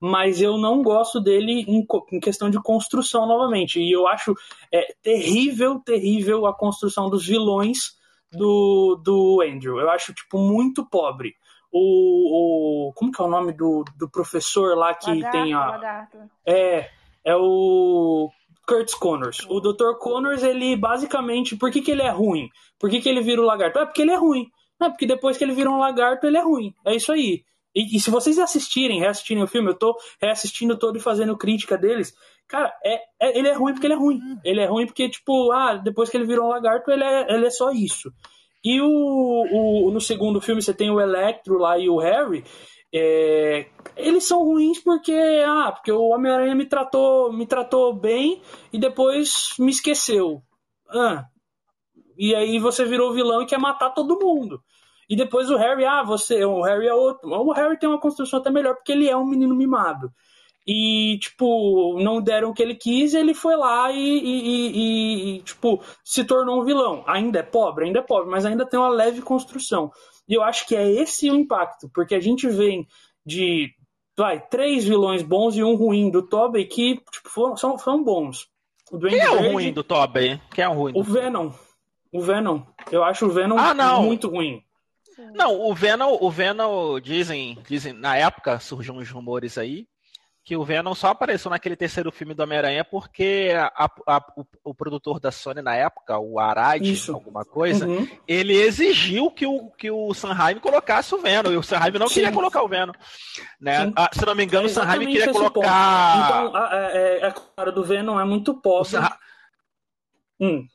Mas eu não gosto dele em, em questão de construção novamente. E eu acho é, terrível, terrível a construção dos vilões do, do Andrew. Eu acho, tipo, muito pobre o, o como que é o nome do, do professor lá que Lagarto, tem a lagarto. é é o Curtis Connors. O Dr. Connors, ele basicamente, por que, que ele é ruim? Por que, que ele vira o lagarto? É porque ele é ruim. É porque depois que ele vira um lagarto, ele é ruim. É isso aí. E, e se vocês assistirem, reassistirem o filme, eu tô reassistindo todo e fazendo crítica deles. Cara, é, é- ele é ruim porque ele é ruim. Ele é ruim porque, tipo, ah, depois que ele virou um lagarto, ele é, ele é só isso. E o, o- no segundo filme você tem o Electro lá e o Harry. É, eles são ruins porque ah, porque o Homem-Aranha me tratou, me tratou bem e depois me esqueceu. Ah, e aí você virou vilão e quer matar todo mundo. E depois o Harry, ah, você, o Harry é outro. O Harry tem uma construção até melhor porque ele é um menino mimado. E, tipo, não deram o que ele quis, ele foi lá e, e- e- e, tipo, se tornou um vilão. Ainda é pobre, ainda é pobre, mas ainda tem uma leve construção. E eu acho que é esse o impacto, porque a gente vem de, vai, três vilões bons e um ruim do Tobey que, tipo, foram, são, são bons. O Duende Quem é o Verde, ruim do Tobey? Quem é o ruim? O. Venom. O Venom. Eu acho o Venom Ah, muito ruim. Não, o Venom, o Venom dizem, dizem na época surgiu uns rumores aí que o Venom só apareceu naquele terceiro filme do Homem-Aranha porque a- a- o, o produtor da Sony na época, o Arad, Isso. alguma coisa, Uhum. ele exigiu que o, que o Sanheim colocasse o Venom, e o Sanheim não Sim. queria colocar o Venom. Né? Ah, se não me engano, É o Sanheim queria o ponto. colocar. Então, a, a, é- a cara do Venom é muito o, pobre. Sanheim, Hum.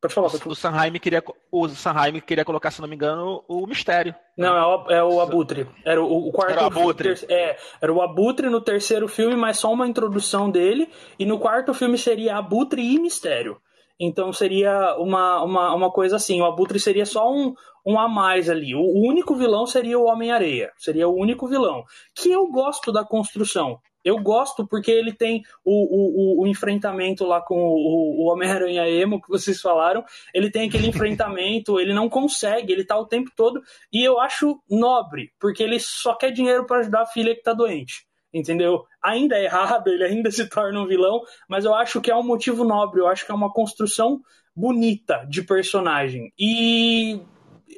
Pode falar, pode falar. o, Sanheim queria, o Sanheim queria colocar, se não me engano, o mistério. Não, é o, é o Abutre. Era o, o quarto. Era o Abutre. ter- é, era o Abutre no terceiro filme, mas só uma introdução dele. E no quarto filme seria Abutre e Mistério. Então seria uma, uma, uma coisa assim, o Abutre seria só um, um a mais ali. O, o único vilão seria o Homem-Areia. Seria o único vilão. Que eu gosto da construção. Eu gosto porque ele tem o, o, o enfrentamento lá com o, o Homem-Aranha Emo que vocês falaram. Ele tem aquele enfrentamento, ele não consegue, ele tá o tempo todo. E eu acho nobre, porque ele só quer dinheiro para ajudar a filha que tá doente. Entendeu? Ainda é errado, ele ainda se torna um vilão, mas eu acho que é um motivo nobre, eu acho que é uma construção bonita de personagem. E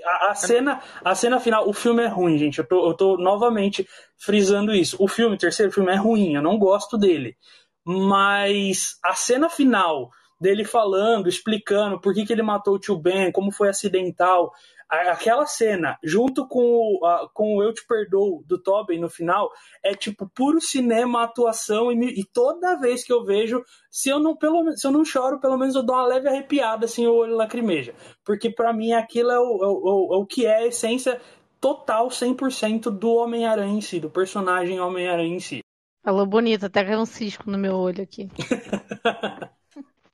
a, a, cena, a cena final, o filme é ruim, gente. Eu tô, eu tô novamente frisando isso. O filme, o terceiro filme é ruim, eu não gosto dele. Mas a cena final dele falando, explicando por que, que ele matou o tio Ben, como foi acidental, aquela cena, junto com o, a, com o Eu Te Perdoo do Tobin no final, é tipo puro cinema, atuação, e, e, toda vez que eu vejo, se eu não pelo se eu não choro, pelo menos eu dou uma leve arrepiada, assim, o olho lacrimeja. Porque para mim aquilo é o, é o, é o que é a essência total, 100% do Homem-Aranha em si, do personagem Homem-Aranha em si. Falou bonito, até caiu um cisco no meu olho aqui.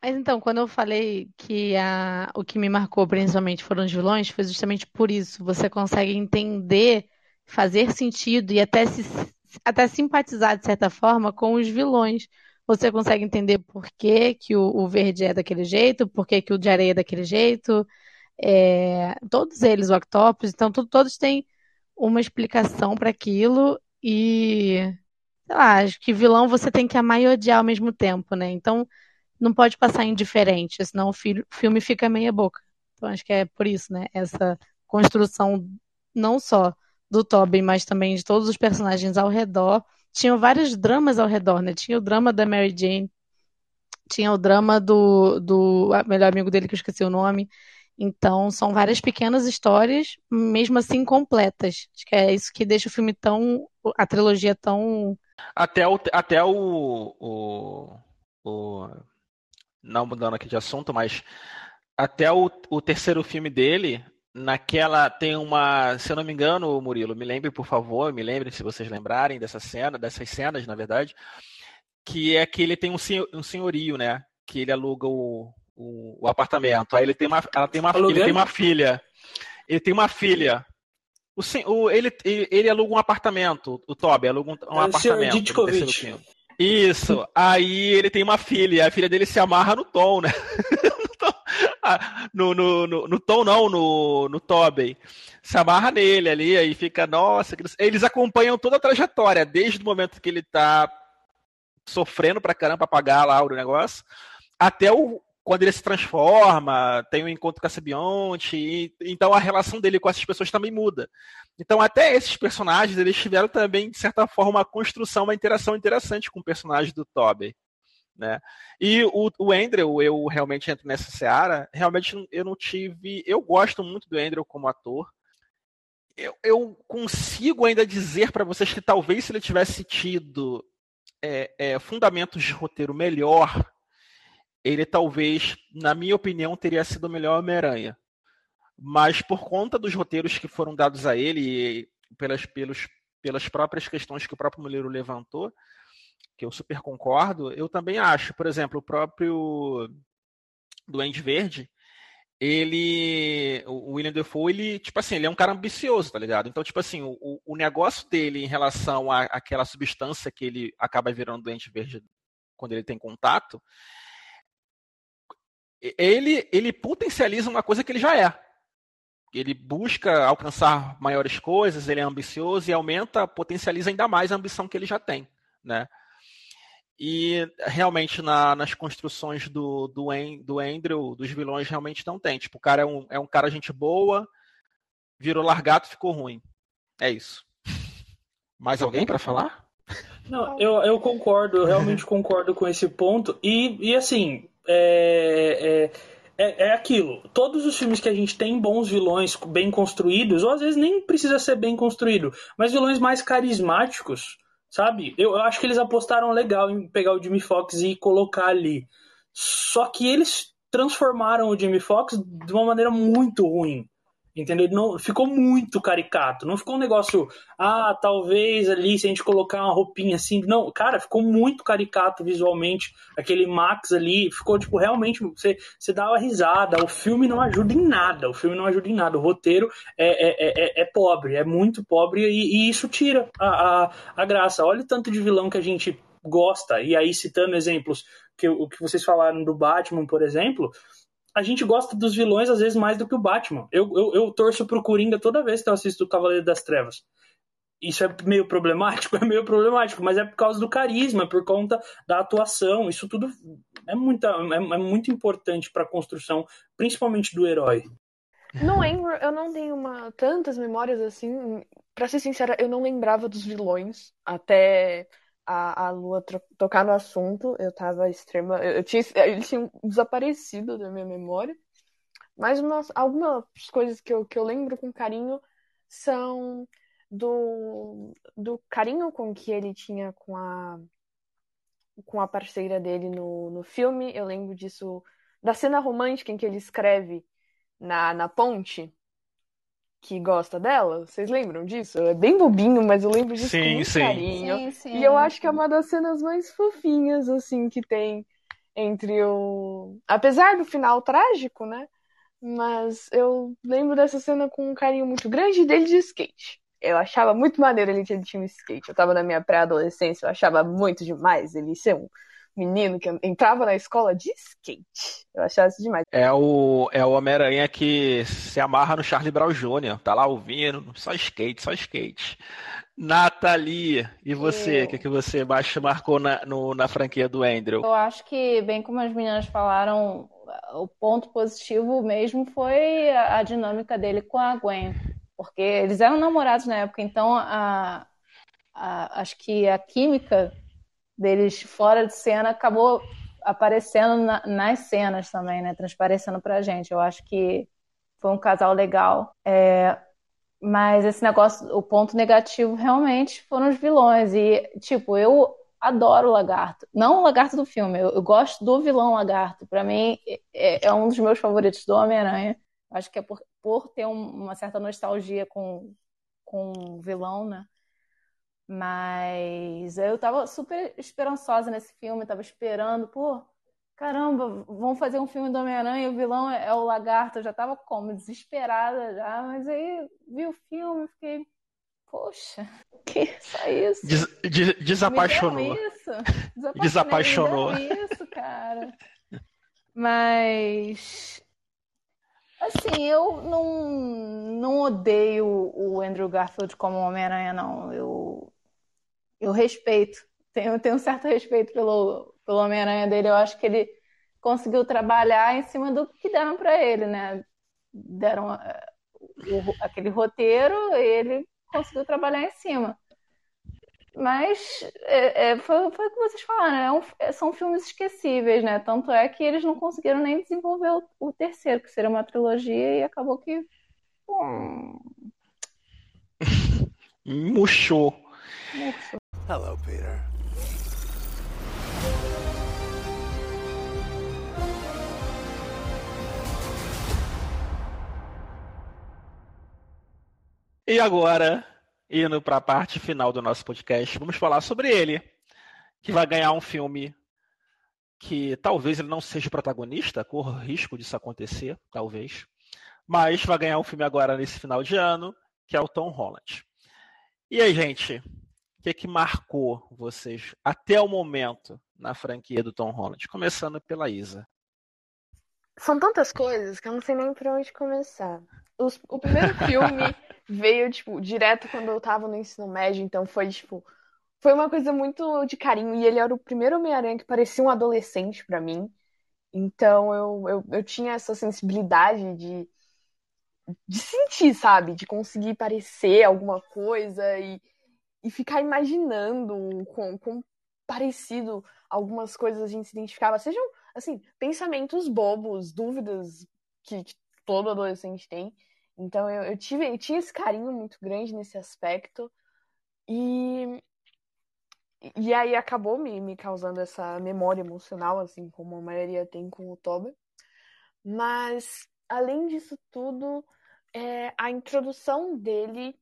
Mas então, quando eu falei que a, o que me marcou principalmente foram os vilões, foi justamente por isso. Você consegue entender, fazer sentido e até, se, até simpatizar, de certa forma, com os vilões. Você consegue entender por que, que o, o verde é daquele jeito, por que, que o de areia é daquele jeito. É, todos eles, o Octopus, então todos têm uma explicação para aquilo e sei lá, acho que vilão você tem que amar e odiar ao mesmo tempo, né? Então não pode passar indiferente, senão o filme fica meia boca. Então acho que é por isso, né? Essa construção não só do Tobin, mas também de todos os personagens ao redor. Tinham vários dramas ao redor, né? Tinha o drama da Mary Jane, tinha o drama do, do melhor amigo dele, que eu esqueci o nome. Então, são várias pequenas histórias, mesmo assim completas. Acho que é isso que deixa o filme tão. a trilogia tão. Até o. Até o, o, o não mudando aqui de assunto, mas até o, o terceiro filme dele, naquela tem uma, se eu não me engano, Murilo, me lembre por favor, me lembre se vocês lembrarem dessa cena, dessas cenas, na verdade, que é que ele tem um, senhor, um senhorio, né? Que ele aluga o, o, o apartamento. Aí ele tem uma, ela tem uma, ele tem uma filha. Ele tem uma filha. O, o, ele, ele, ele aluga um apartamento, o Toby aluga um, um é apartamento. Isso. Aí ele tem uma filha, a filha dele se amarra no Tom, né? Ah, no, no, no, no, Tom não, no, no Tobey. Se amarra nele ali, aí fica, nossa. Eles acompanham toda a trajetória, desde o momento que ele tá sofrendo pra caramba pra pagar lá o negócio, até o, quando ele se transforma, tem um encontro com a Sibionte, e, então a relação dele com essas pessoas também muda. Então até esses personagens, eles tiveram também, de certa forma, uma construção, uma interação interessante com o personagem do Toby. Né? E o, o Andrew, eu realmente entro nessa seara, realmente eu não tive... Eu gosto muito do Andrew como ator, eu, eu consigo ainda dizer para vocês que talvez se ele tivesse tido é, é, fundamentos de roteiro melhor ele talvez, na minha opinião, teria sido o melhor Homem-Aranha. Mas por conta dos roteiros que foram dados a ele, pelas, pelos, pelas próprias questões que o próprio Mulheiro levantou, que eu super concordo, eu também acho. Por exemplo, o próprio Duende Verde, ele. O William Defoe, ele, tipo assim, ele é um cara ambicioso, tá ligado? Então, tipo assim, o, o negócio dele em relação àquela substância que ele acaba virando Duende Verde quando ele tem contato, ele, ele potencializa uma coisa que ele já é. Ele busca alcançar maiores coisas, ele é ambicioso e aumenta, potencializa ainda mais a ambição que ele já tem, né? E realmente na, nas construções do, do, do Andrew, dos vilões, realmente não tem. Tipo, o cara é um, é um cara gente boa, virou largato ficou ruim. É isso. Mais alguém para falar? Não, eu, eu concordo, eu realmente concordo com esse ponto. E, e assim, é, é, é, é, aquilo. Todos os filmes que a gente tem bons vilões bem construídos, ou às vezes nem precisa ser bem construído, mas vilões mais carismáticos, sabe? Eu, eu acho que eles apostaram legal em pegar o Jimmy Fox e colocar ali. Só que eles transformaram o Jimmy Fox de uma maneira muito ruim. Entendeu? Não, ficou muito caricato. Não ficou um negócio, ah, talvez ali se a gente colocar uma roupinha assim. Não, cara, ficou muito caricato visualmente. Aquele Max ali ficou, tipo, realmente. Você, você dá uma risada. O filme não ajuda em nada. O filme não ajuda em nada. O roteiro é, é, é, é pobre, é muito pobre e, e isso tira a, a, a graça. Olha o tanto de vilão que a gente gosta. E aí, citando exemplos que o que vocês falaram do Batman, por exemplo a gente gosta dos vilões às vezes mais do que o Batman. Eu, eu, eu torço pro Coringa toda vez que eu assisto o Cavaleiro das Trevas. Isso é meio problemático? É meio problemático, mas é por causa do carisma, por conta da atuação. Isso tudo é, muita, é, é muito importante para a construção, principalmente do herói. Não lembro, eu não tenho uma, tantas memórias assim. Pra ser sincera, eu não lembrava dos vilões até a, a Lua tocar no assunto, eu tava extrema. Eu, eu tinha, eles tinham desaparecido da minha memória. Mas umas, algumas coisas que eu, que eu lembro com carinho são do, do carinho com que ele tinha com a, com a parceira dele no, no filme. Eu lembro disso, da cena romântica em que ele escreve na, na ponte que gosta dela. Vocês lembram disso? É bem bobinho, mas eu lembro disso sim, com muito sim. carinho. Sim, sim. E eu acho que é uma das cenas mais fofinhas, assim, que tem entre o. Apesar do final trágico, né? Mas eu lembro dessa cena com um carinho muito grande dele de skate. Eu achava muito maneiro ele ter time skate. Eu tava na minha pré-adolescência, eu achava muito demais ele ser um menino que entrava na escola de skate. Eu achava isso demais. É o, é o Homem-Aranha que se amarra no Charlie Brown Jr. Tá lá ouvindo, só skate, só skate. Nathalie, e você? O que, que você mais marcou na, no, na franquia do Andrew? Eu acho que, bem como as meninas falaram, o ponto positivo mesmo foi a, a dinâmica dele com a Gwen. Porque eles eram namorados na época, então a, a, acho que a química deles fora de cena acabou aparecendo na, nas cenas também, né? Transparecendo pra gente. Eu acho que foi um casal legal. É, mas esse negócio, o ponto negativo realmente foram os vilões. E, tipo, eu adoro o lagarto. Não o lagarto do filme, eu, eu gosto do vilão lagarto. Para mim, é, é, um dos meus favoritos do Homem-Aranha. Acho que é por, por ter um, uma certa nostalgia com, com o vilão, né? Mas eu tava super esperançosa nesse filme, tava esperando, pô, caramba, vão fazer um filme do Homem-Aranha e o vilão é, o lagarto. Eu já tava como? Desesperada já, mas aí vi o filme fiquei, poxa, que só isso? Des, des, desapaixonou. isso. Desapaixonou. isso, cara. Mas Assim, eu não, não odeio o Andrew Garfield como Homem-Aranha, não. Eu, eu respeito, tenho, tenho um certo respeito pelo, pelo Homem-Aranha dele. Eu acho que ele conseguiu trabalhar em cima do que deram para ele, né? Deram uh, o, aquele roteiro, ele conseguiu trabalhar em cima. Mas é, é, foi, foi o que vocês falaram, é um, é, são filmes esquecíveis, né? Tanto é que eles não conseguiram nem desenvolver o, o terceiro, que seria uma trilogia, e acabou que. Hum... Murchou. Murchou. Hello, Peter. E agora, indo para a parte final do nosso podcast, vamos falar sobre ele, que vai ganhar um filme que talvez ele não seja o protagonista, corra risco disso acontecer, talvez, mas vai ganhar um filme agora nesse final de ano, que é o Tom Holland. E aí, gente, o que, que marcou vocês até o momento na franquia do Tom Holland? Começando pela Isa. São tantas coisas que eu não sei nem por onde começar. Os, o primeiro filme veio, tipo, direto quando eu tava no ensino médio, então foi, tipo, foi uma coisa muito de carinho. E ele era o primeiro Homem-Aranha que parecia um adolescente para mim. Então eu, eu, eu tinha essa sensibilidade de, de sentir, sabe? De conseguir parecer alguma coisa e, e ficar imaginando com, com parecido algumas coisas a gente se identificava. Sejam, assim, pensamentos bobos, dúvidas que, que todo adolescente tem. Então eu, eu tive, eu tinha esse carinho muito grande nesse aspecto. E, e aí acabou me, me causando essa memória emocional, assim como a maioria tem com o Toby. Mas, além disso tudo, é a introdução dele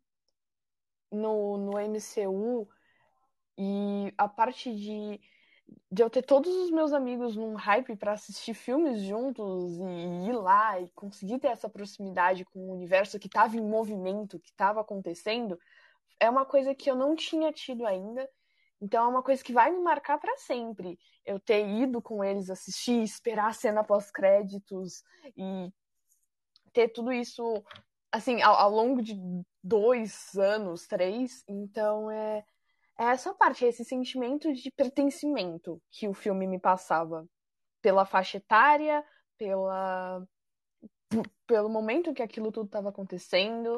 no, no MCU e a parte de, de eu ter todos os meus amigos num hype para assistir filmes juntos e, e ir lá e conseguir ter essa proximidade com o universo que estava em movimento, que estava acontecendo, é uma coisa que eu não tinha tido ainda. Então é uma coisa que vai me marcar para sempre. Eu ter ido com eles assistir, esperar a cena pós-créditos e ter tudo isso assim ao, ao longo de dois anos, três. Então é, é essa parte, é esse sentimento de pertencimento que o filme me passava. Pela faixa etária, pela, pelo momento que aquilo tudo estava acontecendo.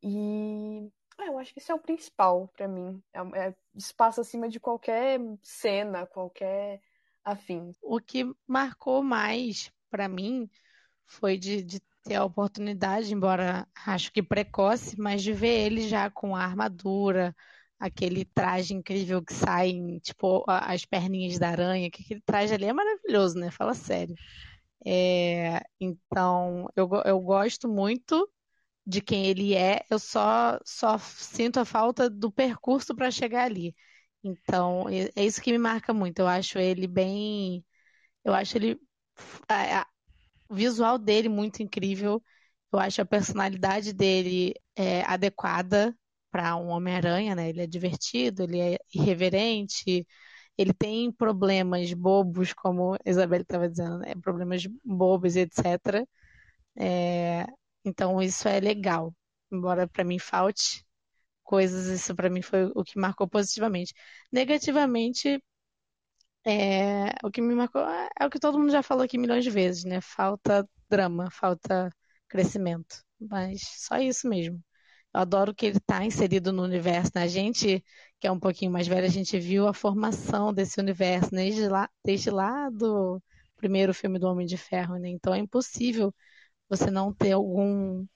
E é, eu acho que isso é o principal para mim. É, é espaço acima de qualquer cena, qualquer afim. O que marcou mais para mim foi de, de ter a oportunidade, embora acho que precoce, mas de ver ele já com a armadura, aquele traje incrível que sai, tipo, as perninhas da aranha, que aquele traje ali é maravilhoso, né? Fala sério. É, então, eu, eu gosto muito de quem ele é, eu só, só sinto a falta do percurso para chegar ali. Então, é, é isso que me marca muito. Eu acho ele bem. Eu acho ele. O visual dele muito incrível. Eu acho a personalidade dele é, adequada para um Homem-Aranha, né? Ele é divertido, ele é irreverente, ele tem problemas bobos, como a Isabelle estava dizendo, né? problemas bobos, etc. É, então isso é legal. Embora para mim falte coisas, isso para mim foi o que marcou positivamente. Negativamente, é, o que me marcou é, é o que todo mundo já falou aqui milhões de vezes, né? Falta drama, falta crescimento. Mas só isso mesmo. Eu adoro que ele está inserido no universo. Né? A gente, que é um pouquinho mais velho, a gente viu a formação desse universo desde lá, desde lá do primeiro filme do Homem de Ferro, né? Então é impossível você não ter algum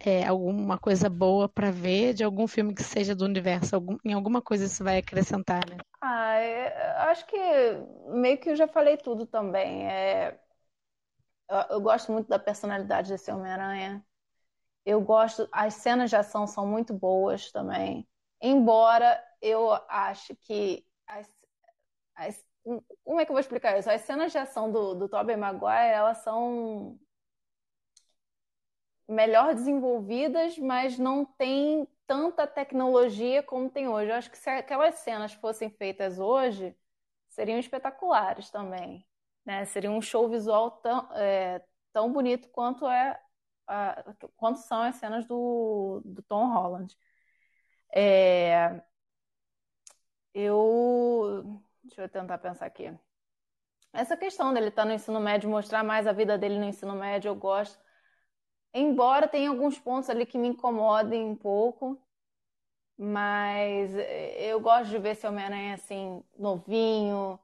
é, alguma coisa boa para ver de algum filme que seja do universo, algum, em alguma coisa isso vai acrescentar, né? Ah, é, acho que meio que eu já falei tudo também. É, eu, eu gosto muito da personalidade desse Homem-Aranha. Eu gosto, as cenas de ação são muito boas também. Embora eu acho que as, as, como é que eu vou explicar isso? As cenas de ação do, do Tobey Maguire, elas são melhor desenvolvidas, mas não tem tanta tecnologia como tem hoje. Eu acho que se aquelas cenas fossem feitas hoje, seriam espetaculares também. Né? Seria um show visual tão, é, tão bonito quanto é a, quanto são as cenas do, do Tom Holland. É, eu. Deixa eu tentar pensar aqui. Essa questão dele estar no ensino médio, mostrar mais a vida dele no ensino médio, eu gosto. Embora tenha alguns pontos ali que me incomodem um pouco, mas eu gosto de ver esse Homem-Aranha assim, novinho,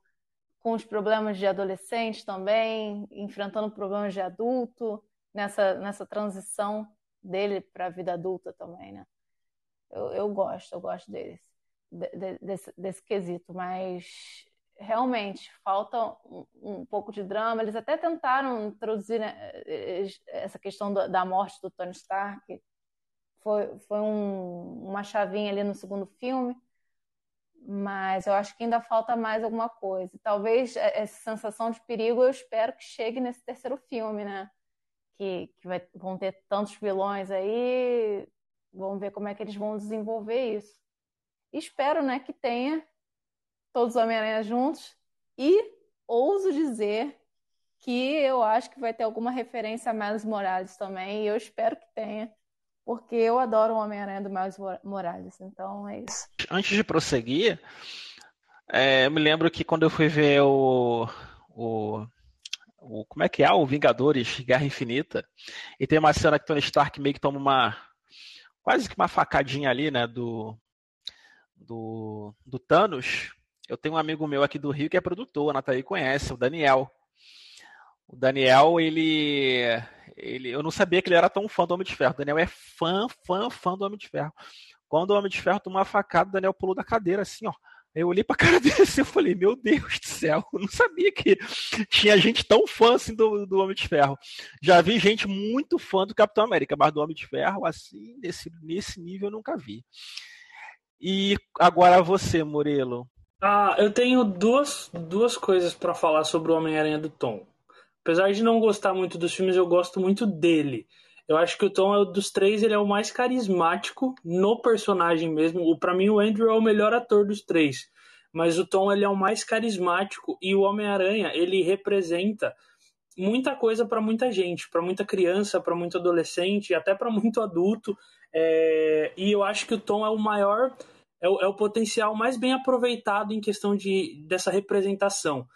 com os problemas de adolescente também, enfrentando problemas de adulto, nessa, nessa transição dele para a vida adulta também, né? Eu, eu gosto, eu gosto deles, de, de, desse, desse quesito, mas realmente falta um, um, pouco de drama. Eles até tentaram introduzir né, essa questão da, da, morte do Tony Stark. Foi, foi um, uma chavinha ali no segundo filme, mas eu acho que ainda falta mais alguma coisa. Talvez essa sensação de perigo eu espero que chegue nesse terceiro filme, né? Que, que vai, vão ter tantos vilões aí, vamos ver como é que eles vão desenvolver isso. espero, né, que tenha todos os Homem-Aranha juntos. E ouso dizer que eu acho que vai ter alguma referência a Miles Morales também. E eu espero que tenha, porque eu adoro o Homem-Aranha do Miles Morales. Então é isso. Antes de prosseguir, é, eu me lembro que quando eu fui ver o, o, o, Como é que é? O Vingadores Guerra Infinita. E tem uma cena que Tony Stark meio que toma uma. Quase que uma facadinha ali, né? Do, do, do Thanos. Eu tenho um amigo meu aqui do Rio que é produtor, a Nathalie conhece, o Daniel. O Daniel, ele, ele. Eu não sabia que ele era tão fã do Homem de Ferro. O Daniel é fã, fã, fã do Homem de Ferro. Quando o Homem de Ferro tomou uma facada, o Daniel pulou da cadeira, assim, ó. Eu olhei pra cara dele assim, eu falei, meu Deus do céu, eu não sabia que tinha gente tão fã assim do, do Homem de Ferro. Já vi gente muito fã do Capitão América, mas do Homem de Ferro, assim, nesse, nesse nível eu nunca vi. E agora você, Murilo. Ah, eu tenho duas, duas coisas para falar sobre o Homem-Aranha do Tom. Apesar de não gostar muito dos filmes, eu gosto muito dele. Eu acho que o Tom é dos três, ele é o mais carismático no personagem mesmo. Para mim, o Andrew é o melhor ator dos três. Mas o Tom ele é o mais carismático e o Homem-Aranha ele representa muita coisa para muita gente, para muita criança, para muito adolescente, até para muito adulto. É... E eu acho que o Tom é o maior, é o, é o potencial mais bem aproveitado em questão de, dessa representação.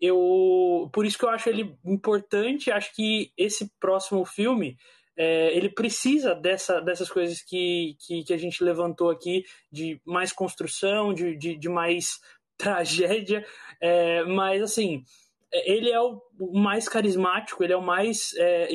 Eu por isso que eu acho ele importante acho que esse próximo filme é, ele precisa dessa, dessas coisas que, que, que, a gente levantou aqui, de mais construção, de, de, de mais tragédia, é, mas assim, ele é o mais carismático, ele é o mais é,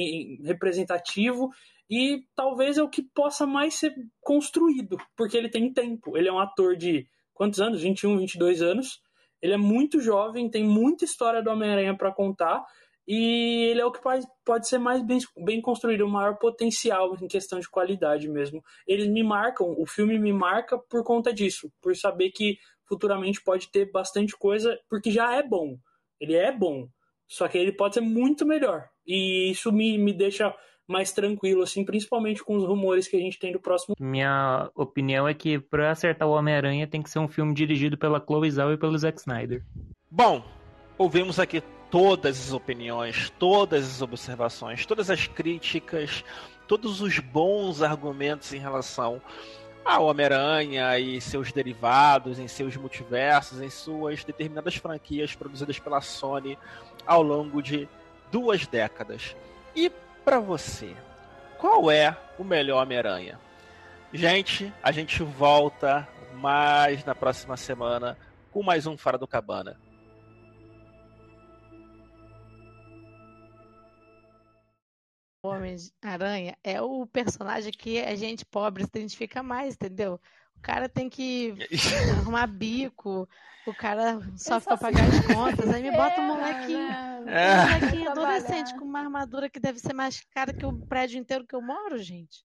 representativo e talvez é o que possa mais ser construído, porque ele tem tempo. Ele é um ator de quantos anos? 21, 22 anos. Ele é muito jovem, tem muita história do Homem-Aranha para contar e ele é o que pode, ser mais bem, bem construído, o maior potencial em questão de qualidade mesmo. Eles me marcam, o filme me marca por conta disso, por saber que futuramente pode ter bastante coisa, porque já é bom. Ele é bom, só que ele pode ser muito melhor. E isso me, me deixa mais tranquilo, assim, principalmente com os rumores que a gente tem do próximo. Minha opinião é que para acertar o Homem-Aranha tem que ser um filme dirigido pela Chloe Zhao e pelo Zack Snyder. Bom, ouvimos aqui todas as opiniões, todas as observações, todas as críticas, todos os bons argumentos em relação ao Homem-Aranha e seus derivados, em seus multiversos, em suas determinadas franquias produzidas pela Sony ao longo de duas décadas. E para você, qual é o melhor Homem-Aranha? Gente, a gente volta mais na próxima semana com mais um Fora do Cabana. Homem-Aranha é o personagem que a gente pobre se identifica mais, entendeu? O cara tem que arrumar bico, o cara sofre pra pagar as contas, aí me bota um molequinho, né? um molequinho adolescente com uma armadura que deve ser mais cara que o prédio inteiro que eu moro, gente.